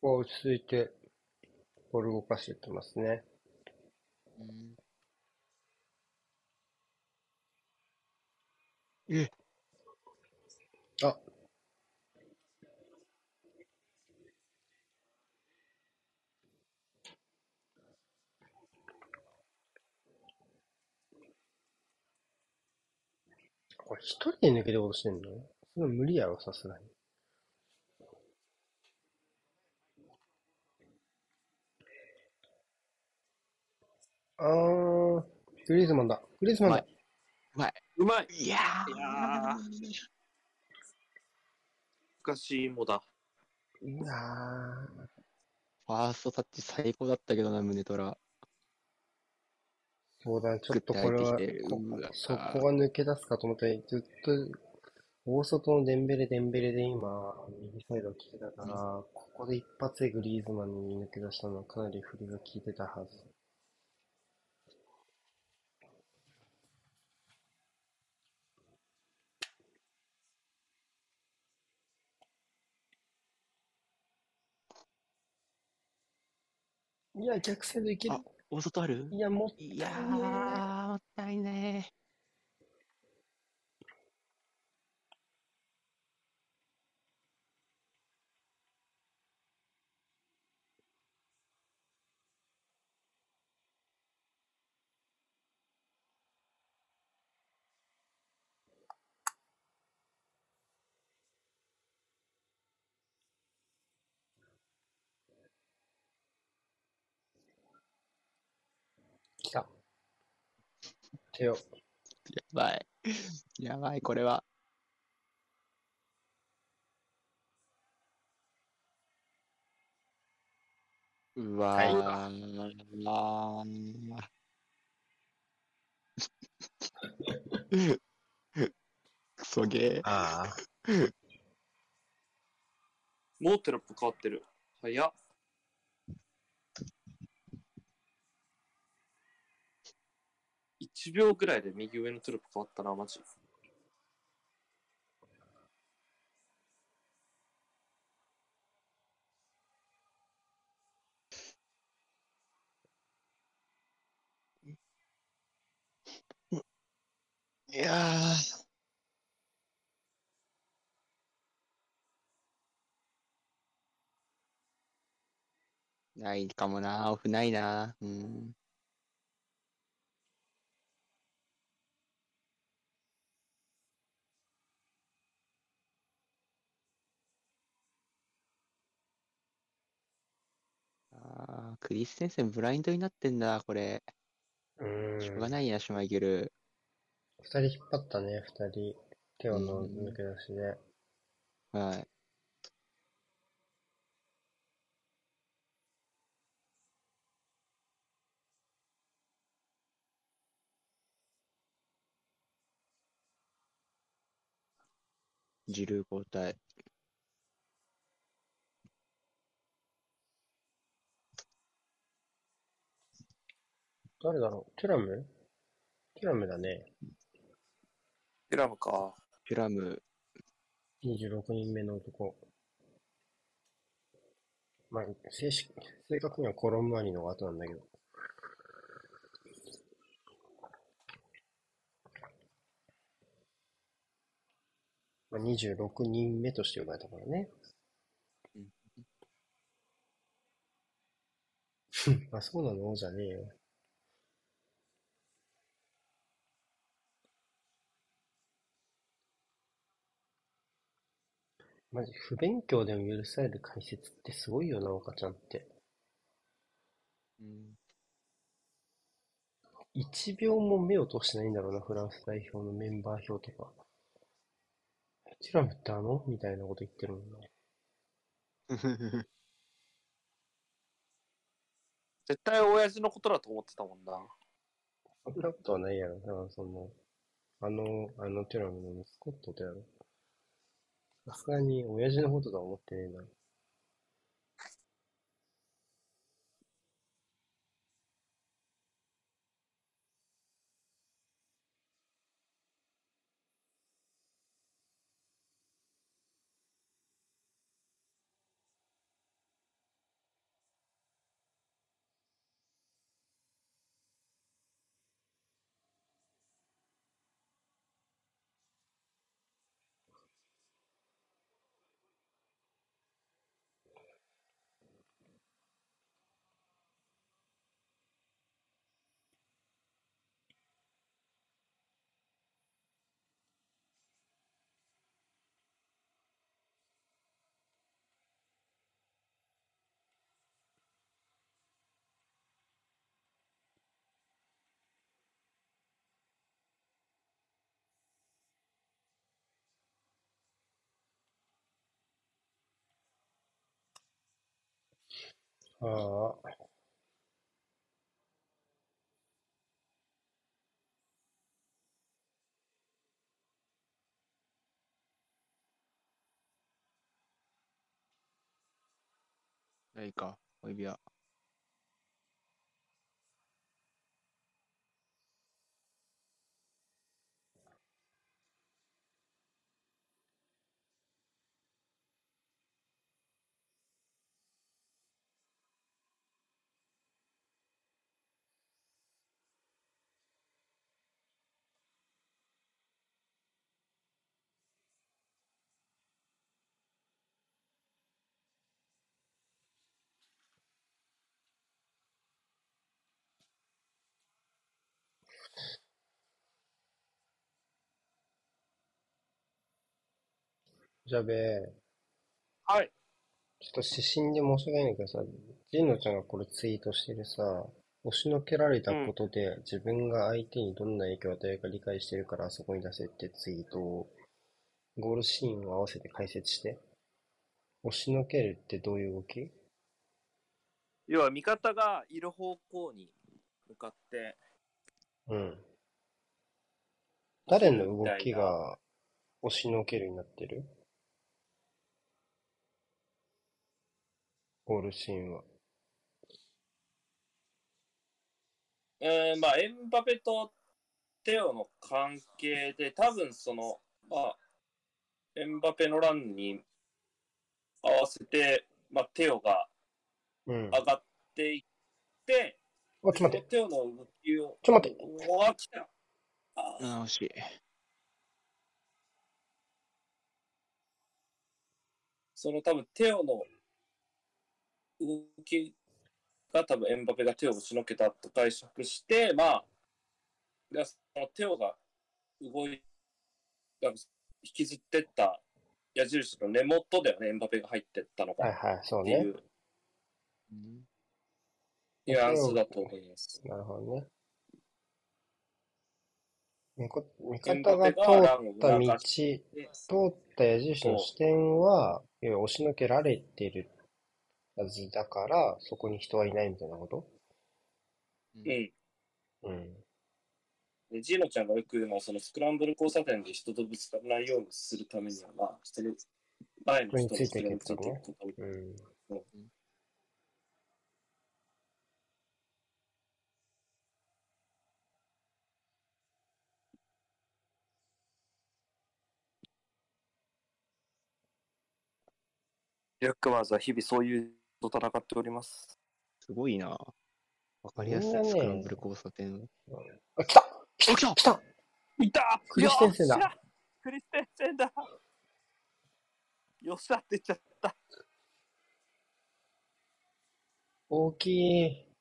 ここは落ち着いて、ボール動かしていってますね。うんえ、あ、これ一人で抜けてことしてんの？それ無理やろ、さすがに。あー、グリーズマンだ。グリーズマンだ。うまい。うまいいやーいやー難しいもだ。いやー、ファーストタッチ最高だったけどな、胸トラ。そうだね、ちょっとこれは、グッて入ってきてこうわそこが抜け出すかと思ったら、ずっと、大外のデンベレ、デンベレで今、右サイド来てたから、ここで一発でグリーズマンに抜け出したのはかなり振りが効いてたはず。いや、逆サイドいける。あ。大外ある？いや、もったいやー、いねもったいね来た。手を。やばい。やばい、これは。うわはいー、あークソゲー。ああ。もうテロップ変わってる。早っ。1秒ぐらいで右上のテロップ変わったな、マジ。いやー。ないかもな、オフないな。うん。あークリステンセンブラインドになってんだ、これ。うーん。しょうがないな、シュマイケル。二人引っ張ったね、二人。手をのうん抜け出しで。はい。ジルー交代。誰だろう？テュラム？テュラムだね。テラムか。ピュラム、26人目の男。まあ、正式、正確にはコロンマニの後なんだけど。まあ、26人目として呼ばれたからね。まあ、そうなの？じゃねえよ。マジ、不勉強でも許される解説ってすごいよな、岡ちゃんって。うん、1秒も目を通してないんだろうな、フランス代表のメンバー表とか。テュラムってあの？みたいなこと言ってるもんな。絶対親父のことだと思ってたもんな。そんなことはないやろ。だからその、あの、あのテュラムの息子ってことやろ。さすがに親父のこととは思ってねえな。ああ、いいか、お指輪。じゃあべ、はい。ちょっと指針で申し訳ないんだけどさ、ジンノちゃんがこれツイートしてるさ、押しのけられたことで自分が相手にどんな影響を与えるか理解してるからあそこに出せってツイートを、ゴールシーンを合わせて解説して。押しのけるってどういう動き？要は味方がいる方向に向かって、うん。誰の動きが押しのけるになってる？ゴールシーンは。えー、まあ、エンバペとテオの関係で、多分その、まあ、エンバペのランに合わせて、まあ、テオがうん。上がっていって、あ、ちょっと待って。テオの動きを、ちょっと待って。うわ、来た。ああー、惜しい。その多分テオの動きが多分エンバペが手を押しのけたと解釈して、まあ、でそのテオが動い、引きずってった矢印の根元だよね、エンバペが入ってったのが。はいはい、そうね。っていううんニュアンスだと思います。なるほどね。味方が通った道、促通った矢印の視点は、押しのけられてるはずだから、そこに人はいないみたいなこと？うん。うん。でジーノちゃんがよく言うのは、そのスクランブル交差点で人とぶつからないようにするためには、まあ、その前の人についていけそれをちょっとうん。リラックマーズは日々そういうと戦っております。すごいな。わかりやすいみんなねスクランブル交差点。あ、来たあ、来た来たいたクリステンセンだよっしゃクリステンセンだよっしゃって言っちゃった。大きい。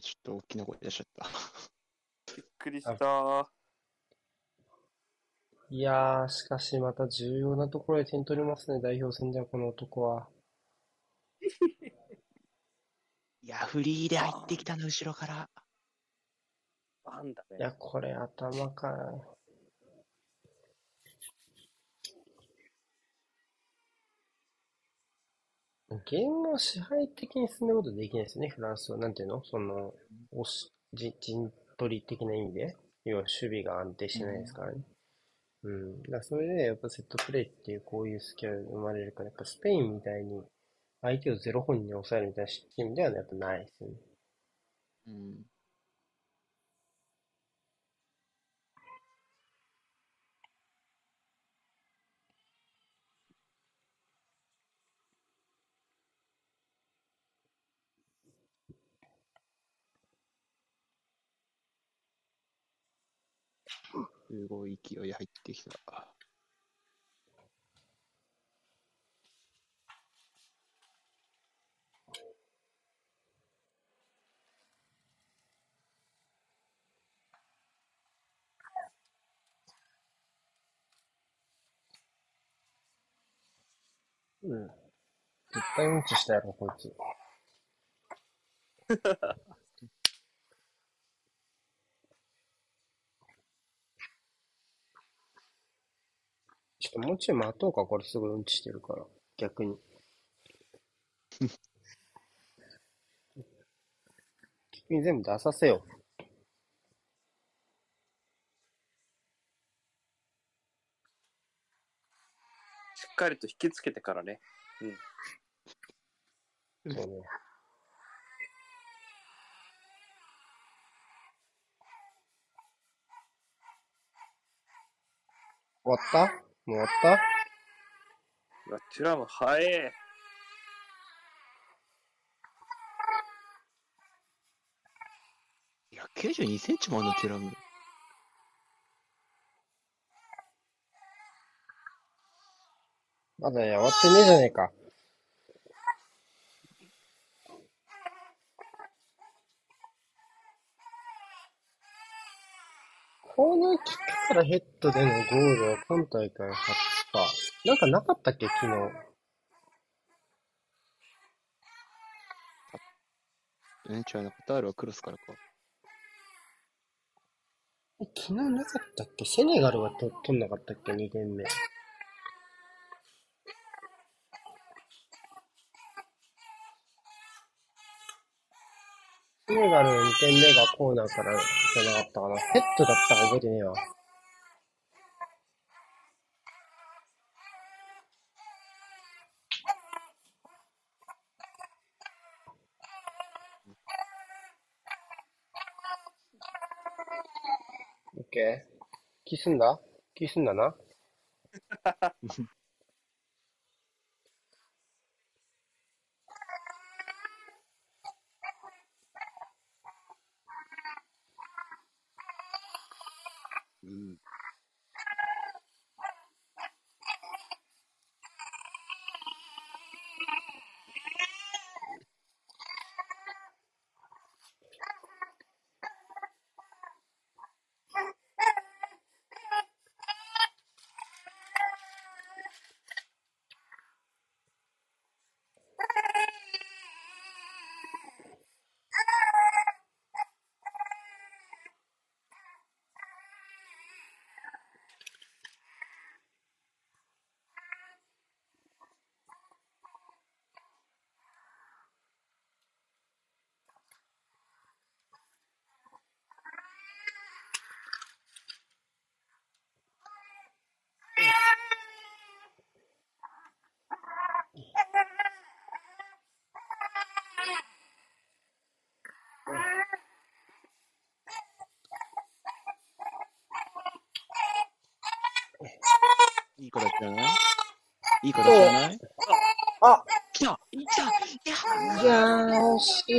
ちょっと大きな声出しちゃった。びっくりした。いやー、しかしまた重要なところで点取りますね、代表戦ではこの男は。いや、フリーで入ってきたの、後ろから。なんだね。いや、これ頭かよ。ゲームを支配的に進めることできないですよね、フランスは。なんていうの？その、おし、じ陣取り的な意味で。要は守備が安定してないですからね。うん。だからそれで、やっぱセットプレーっていうこういうスキルが生まれるから、やっぱスペインみたいに相手をゼロ本に抑えるみたいなチームではやっぱないですよね。うん。すごい勢い入ってきた。うん。絶対うんちしたやろ、こいつ。もうちょい待とうか、これすごいうんちしてるから。逆に。君全部出させよ。しっかりと引きつけてからね。そうね。終わった？もう終わった？うわテュラム早え。いや、92センチもあんの、テュラム。まだね、終わってねえじゃねえか。コーナーキックからヘッドでのゴールは今大会初か。なんかなかったっけ、昨日。え、違うな、カタールはクロスからか。え昨日なかったっけ？セネガルはと取んなかったっけ ?2 点目。セネガルの2点目がコーナーからじゃなかったかな。ヘッドだったか覚えてねえわ。オッケー。キスんだ？キスんだな？うん。いい形じゃないいい形じゃないあ来た来た。いやー、惜しい。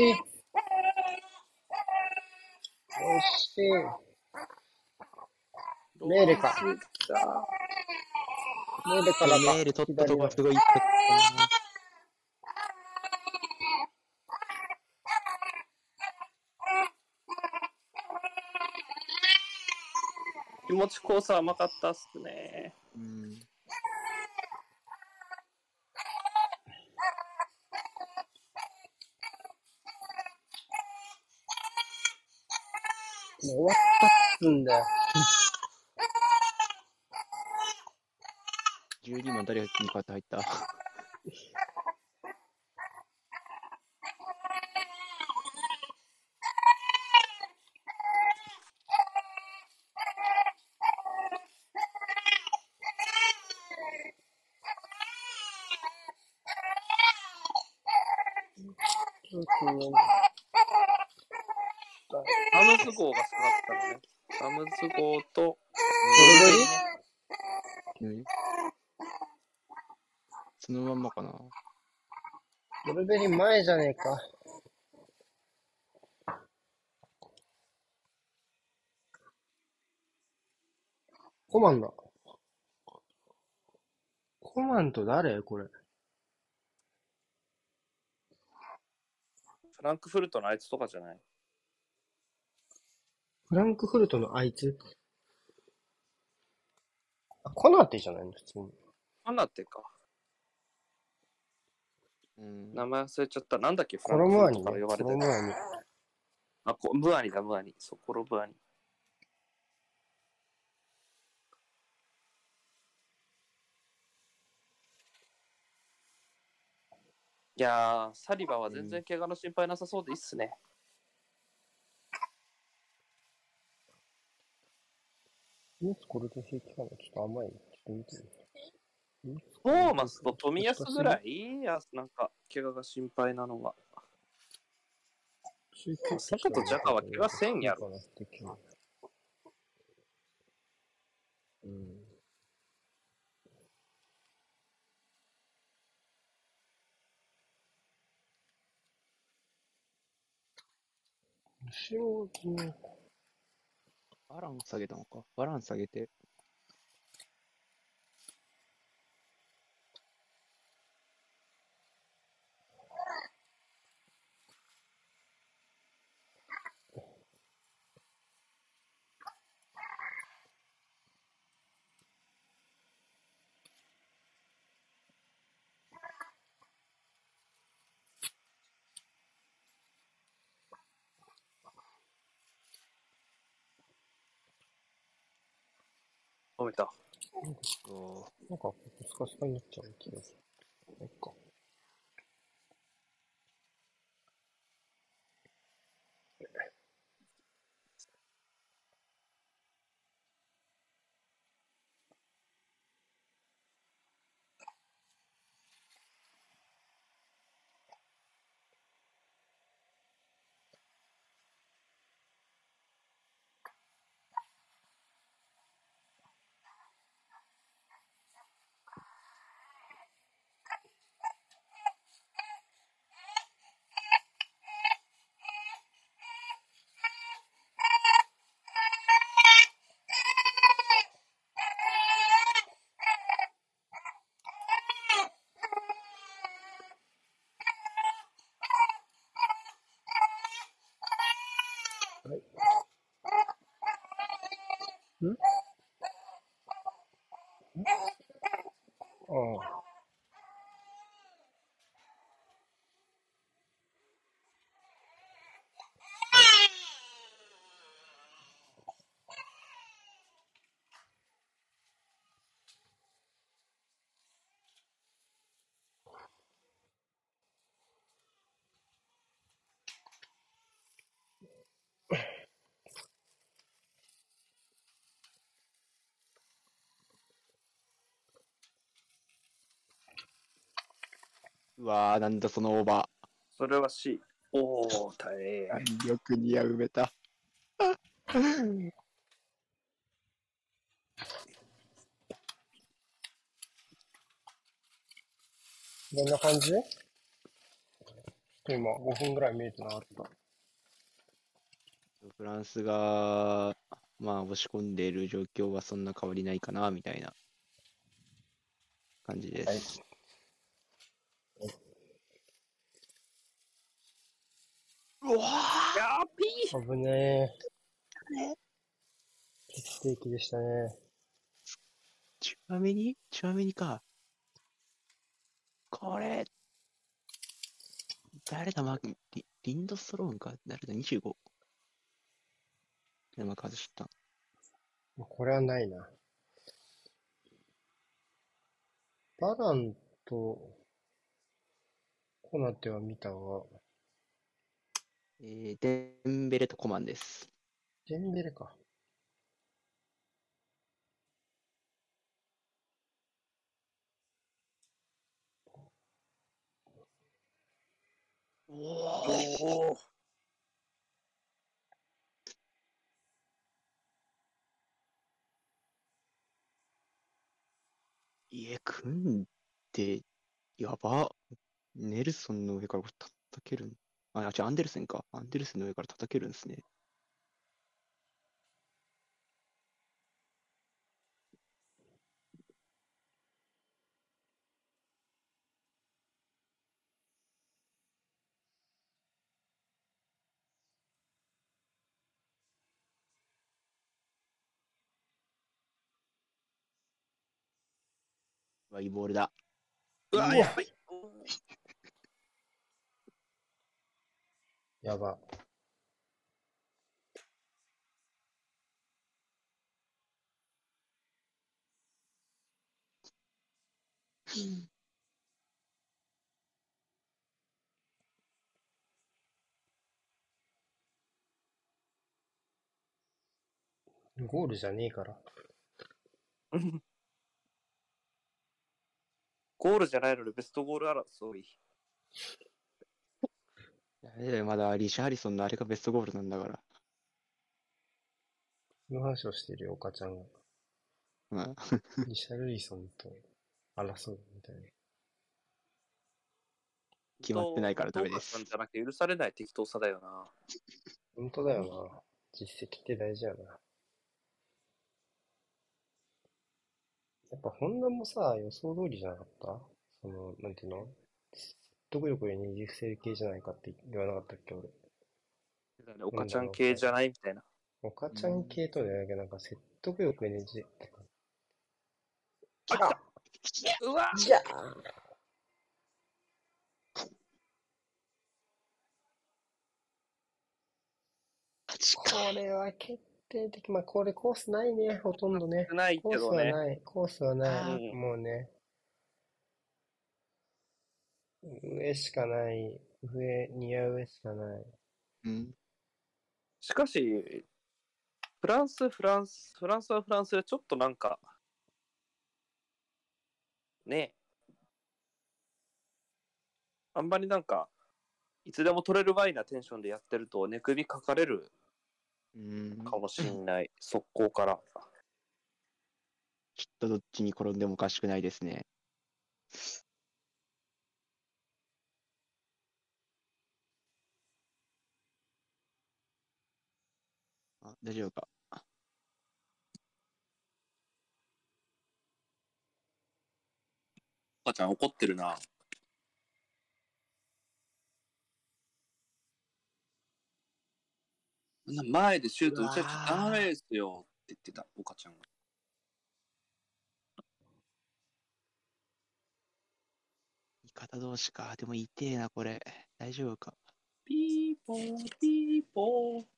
惜しい。メーレか。メーレからか。メール取ったとこ左すごい。良かったな。気持ちコース甘かったっすね。うん。もう終わすんだよ。12番誰に変わって入ったサムズ号が下がったのね。サムズ号と、ブルベリうんそのまんまかな。ブルベリ前じゃねえか。コマンだ。コマンと誰？これ。フランクフルトのあいつとかじゃない？フランクフルトのあいつ？あ、コナーテじゃないの？普通に。アナってか。前忘れちゃった。なんだっけ？コロムアニ、から呼れてる。あ、こムアニだ、ムアニ。そう、コロムアニ。いやー、サリバは全然怪我の心配なさそうでいいっすね。これちょっと甘い。ちょっと見て。トーマスと富安ぐらい？いや、なんか、怪我が心配なのが。サカとジャカは怪我せんやろ。うん。後ろに、バランス下げたのか？バランス下げて。めた。なんか、スカスカになっちゃう気がする。いっか。ああ。う。うわー、なんだそのオーバそれは C。おー、大変。ー。よく似合う埋めた。どんな感じ？今5分ぐらい見えてなかった。フランスが、まあ、押し込んでいる状況はそんな変わりないかな、みたいな感じです。うわやーピー危ねえ。決定機でしたね。ちなみに？ちなみにか。これ、誰だ、マリリンドストローンか誰だ、25。で、まあ、外した。これはないな。バランとコナテは見たが、えー、デンベレとコマンです。デンベレか。おおー。家組んで、やば。ネルソンの上から叩けるんあ、違う、アンデルセンか。アンデルセンの上から叩けるんですね。いいボールだ。うわ、やばい。やば。ゴールじゃねえから。ゴールじゃないのでベストゴール争い。いやまだリシャーリソンのあれがベストゴールなんだから。その話をしてるよ、岡ちゃんが。うん、リシャルリソンと争うみたいな。決まってないからダメですじゃなきゃ許されない適当さだよな。本当だよな。実績って大事やな。やっぱホンダもさ、予想通りじゃなかった？その、なんていうの？説得力にねじ伏せる系じゃないかって言わなかったっけ、俺。おかちゃん系じゃないみたいな。岡ちゃん系とじゃないけど、なんか説得力ねじ、あ来たうわじゃこれは決定的。まあ、これコースないね、ほとんどね。ないコースけどね。はない、コースはない。うんもうね。上しかない。上、似合う上しかない。うん。しかし、フランス、フランス、フランスはフランスでちょっとなんか、ねえ。あんまりなんか、いつでも取れるワイなテンションでやってると、寝首かかれるうん。かもしんない。速攻から。きっとどっちに転んでもおかしくないですね。大丈夫か？母ちゃん怒ってるな。な前でシュート打っちゃダメですよって言ってた、おかちゃんが。味方同士か。でも痛えな、これ。大丈夫か？ピーポー、ピーポー。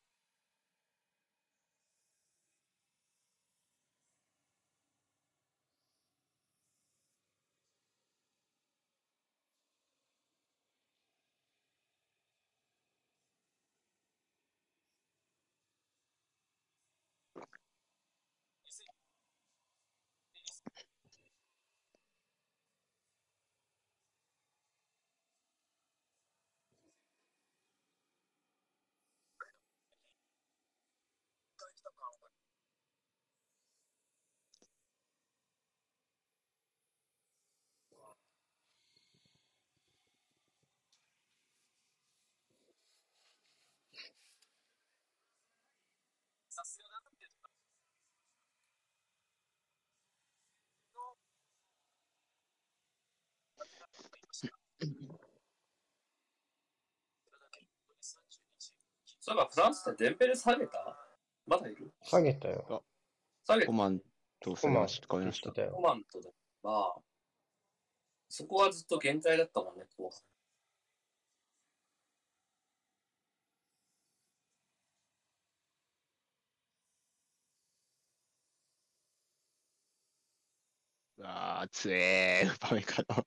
そういえばフランスってデンベレ下げた？まだいる？下げたよ。下げたコマンとコマンそれました。変ました。コ。マントで。まあ、そこはずっと限界だったもんね、後半。うわー、つえー、ウパメカの。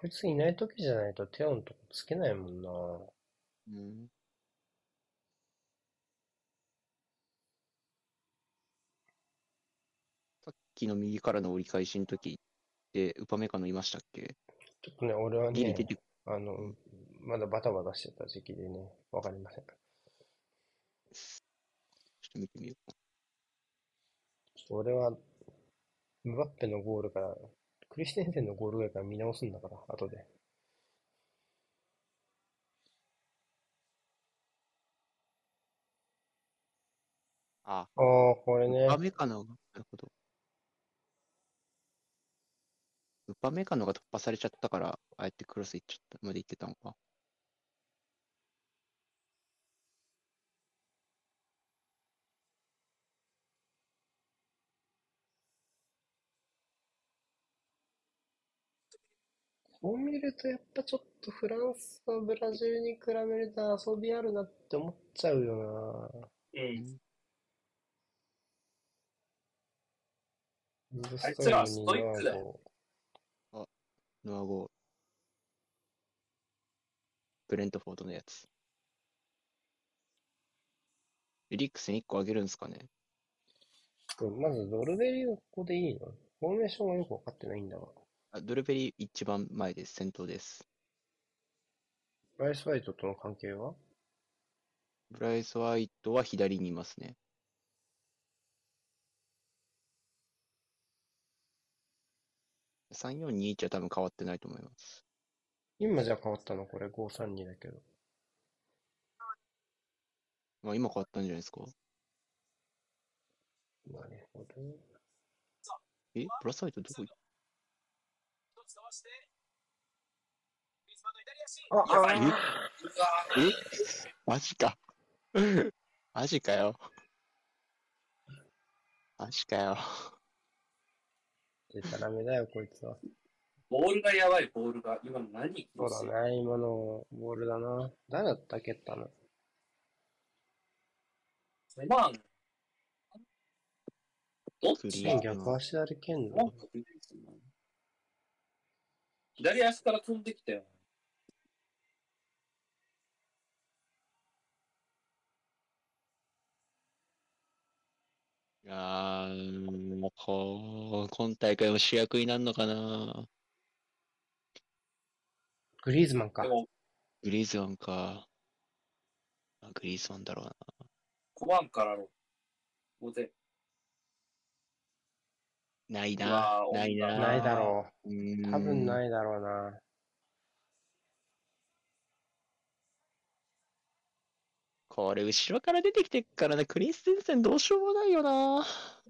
こいついない時じゃないとテオンとこつけないもんな。うん。さっきの右からの折り返しの時って、ウパメカノいましたっけ？ちょっとね、俺はねあの、まだバタバタしてた時期でね、わかりません。ちょっと見てみよう。俺は、ムバッペのゴールから、クリステンセンのゴールぐらいから見直すんだから、後で。あ、ああ、これねウ。パメカノが、なるほど。ウパメカノが突破されちゃったから、あえてクロス行っちゃったまで行ってたのか。う見るとやっぱちょっとフランスはブラジルに比べると遊びあるなって思っちゃうようん。な。あいつらはストイックだよノアゴー。ブレントフォードのやつ。エリックスに1個あげるんですかね。まずドルベリーはここでいいの？フォーメーションがよくわかってないんだが。あドルベリー一番前です。先頭です。ライス・ワイトとの関係は？ブライス・ワイトは左にいますね。3421は多分変わってないと思います。今じゃ変わったの？これ？532だけど。まあ今変わったんじゃないですか？なるほど。え？ブラス・ワイトどこ行っあ、あえマジか。マジかよ。マジかよ。出たらめだよ、こいつは。ボールがやばい、ボールが。今の何そうだね、今のボールだな。誰だった蹴ったの？まあ、どっち？逆足であれ蹴んの左足から飛んできたよ。いやー、もうこう、今大会も主役になるのかな。グリーズマンかで。も、グリーズマンか。あグリーズマンだろうな。5番からの、ここで。ないうなないな。ないだろう。多分ないだろうな。これ後ろから出てきてっからね、クリステンセンどうしようもないよな。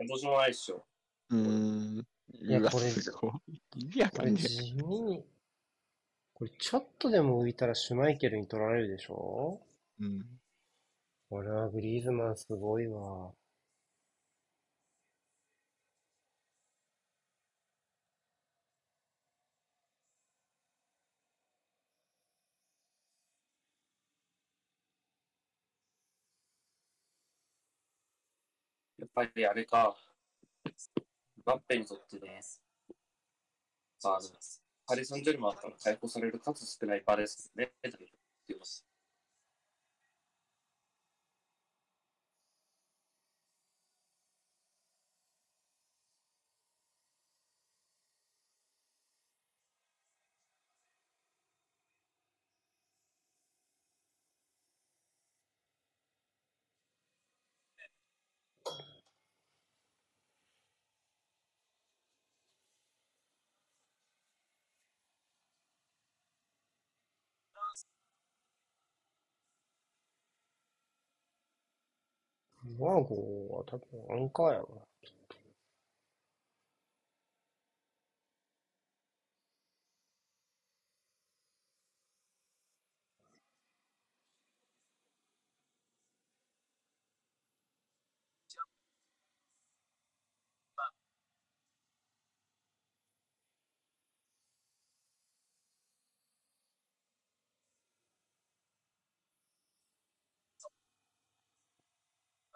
どうしようもないっしょ。うーん。いやこれすごい。意味わこれ。地味に、これちょっとでも浮いたらシュマイケルに取られるでしょ？うん。俺はグリーズマンすごいわ。ぱりあれか。バッペにとってね、あの、パリ・サンジェルマンから解放される数少ない場ですね。っていうのワーゴーは多分アンカーやろな。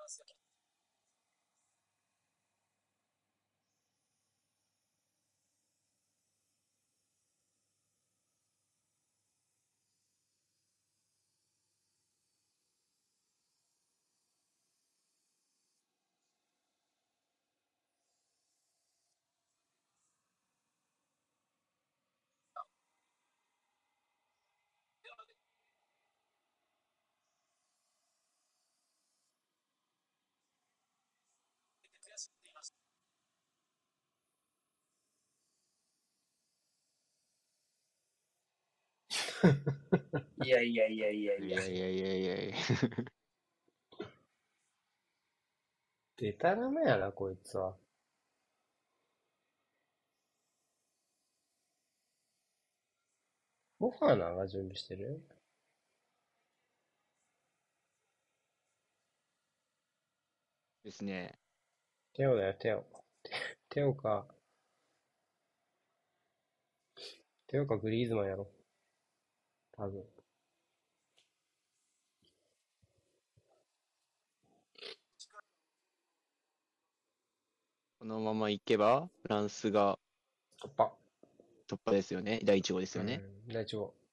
Gracias. しんでいました。いやいやいやいやいやいや。いやいやいやいや。デタラメやな、こいつは。フォファーナが準備してる？ですね。テオだよ、テオ。テテオか。テオかグリーズマンやろ。多分。このままいけば、フランスが突破。突破ですよね。第1号ですよね。うん。第一号。うん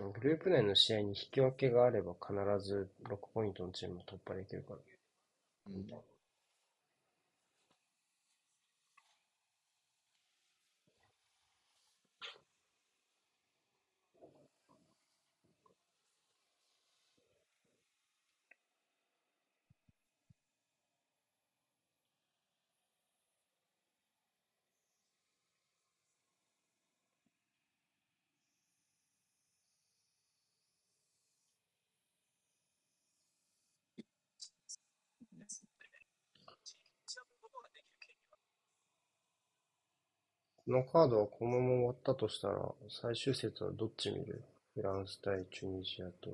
グループ内の試合に引き分けがあれば必ず6ポイントのチームを突破できるから。うんこのカードはこのまま終わったとしたら、最終節はどっち見る？フランス対チュニジアと。い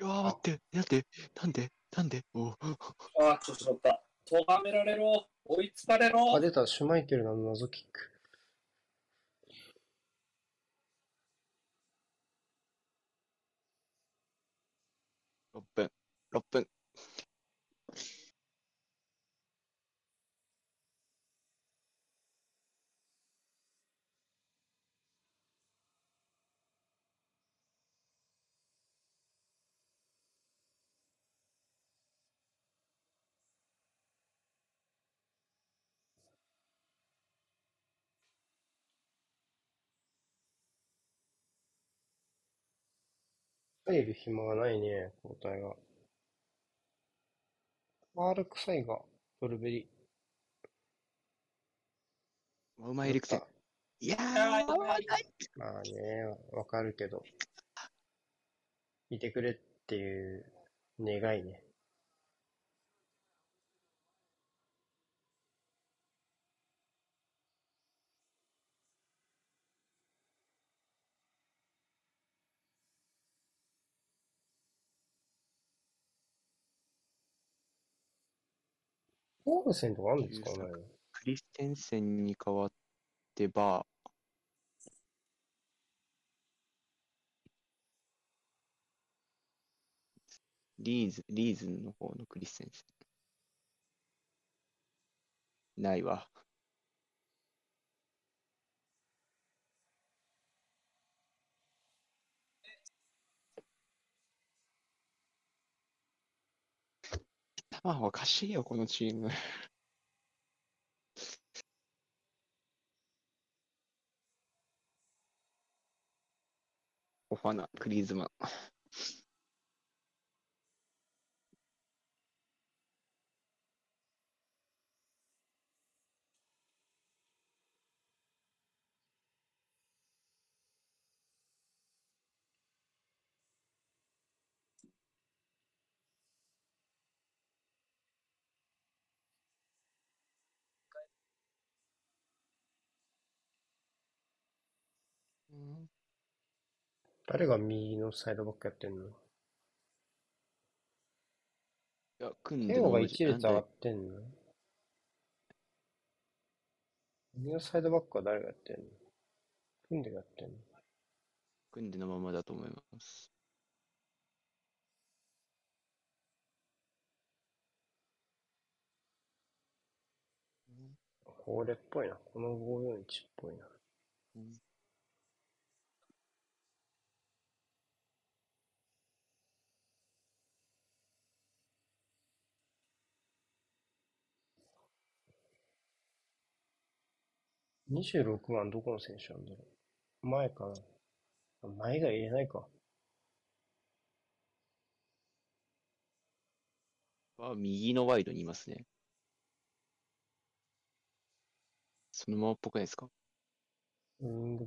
やー、待って、なんで、なんで、なんで、おうああ、調子乗った。咎められろ。追いつかれろあ、。出た、シュマイケルの謎キック。6分、6分。入る暇がないね、交代が。ファール臭いが、ドルベリ。うまいエリクセン。いやー、あー若いまあね、わかるけど。いてくれっていう願いね。オールセンとかあるんですかねクリステンセンに代わってば、リーズ、リーズンの方のクリステンセン。ないわ。まあおかしいよ、このチーム。オファナ、クリーズマン。誰が右のサイドバックやってんの？いや、組んでテオがも一列上がってんの？右のサイドバックは誰がやってんの？組んでやってんの？組んでのままだと思います。これっぽいな。この541っぽいな。うん26番どこの選手なんだろう前かなあ前が入れないか。は右のワイドにいますね。そのままっぽくないですか？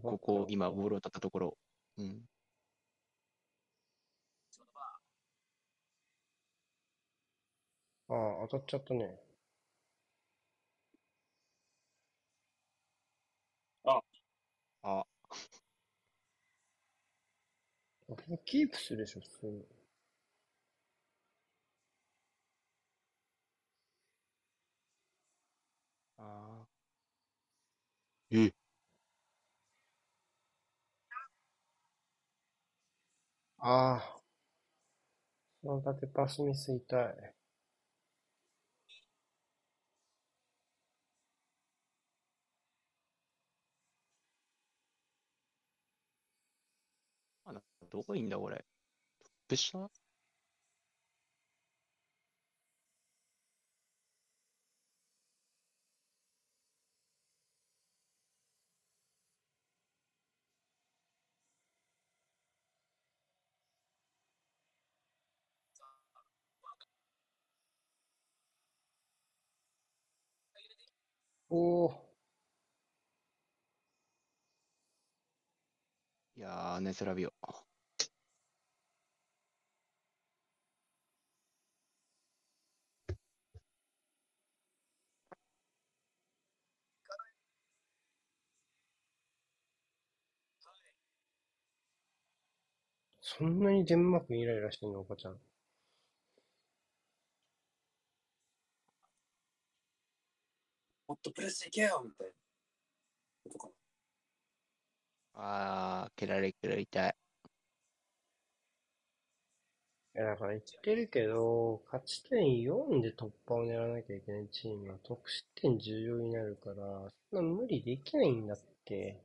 ここ、今、ボールを当たったところ。うん。ああ、当たっちゃったね。あ、これキープするでしょ、普通に。あー。え、ああ。その縦パスミス痛い。どこいんだ、これ？トップ下おお、いやー、ナイスラビオ。そんなにデンマークにイライラしてんの、おばちゃん。もっとプレスいけよみたいなことかな。あー、蹴られ蹴られ痛い。いや、だから言ってるけど、勝ち点4で突破を狙わなきゃいけないチームは得失点重要になるから、そんな無理できないんだって。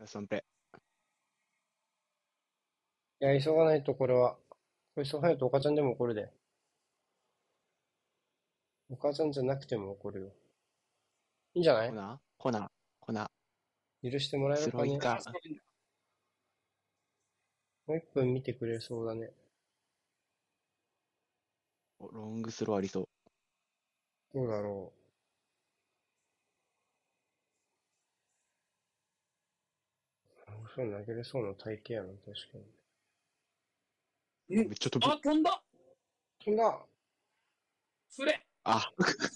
ラストンプレいや、急がないとこれは。これ急がないとお母ちゃんでも怒るで。お母ちゃんじゃなくても怒るよ。いいんじゃない？コナー？コナーコナ許してもらーえるかね？スローイか。もう一分見てくれそうだね。おロングスローありそう。どうだろう。そう投げれそうな体型やな、確かに。うんめっちゃ飛ぶ。あ、飛んだ飛んだフレあ、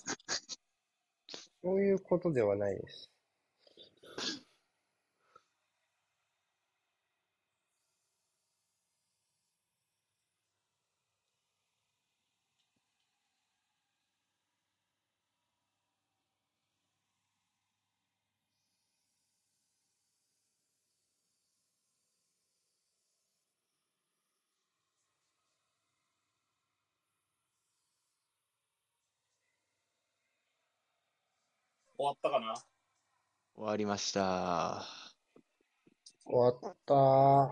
そういうことではないです。終わったかな？終わりました。終わったー。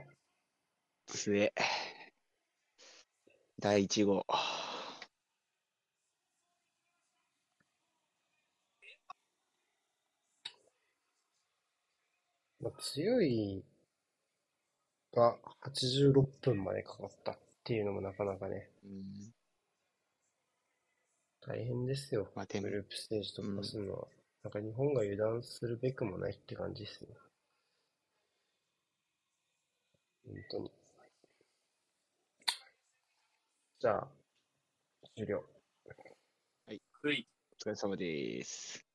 末。第1号。まあ、強いが86分までかかったっていうのもなかなかね、うん、大変ですよ。まあ、てグループステージ突破するのは。なんか日本が油断するべくもないって感じですね。本当に。じゃあ、終了。ふい。お疲れ様です。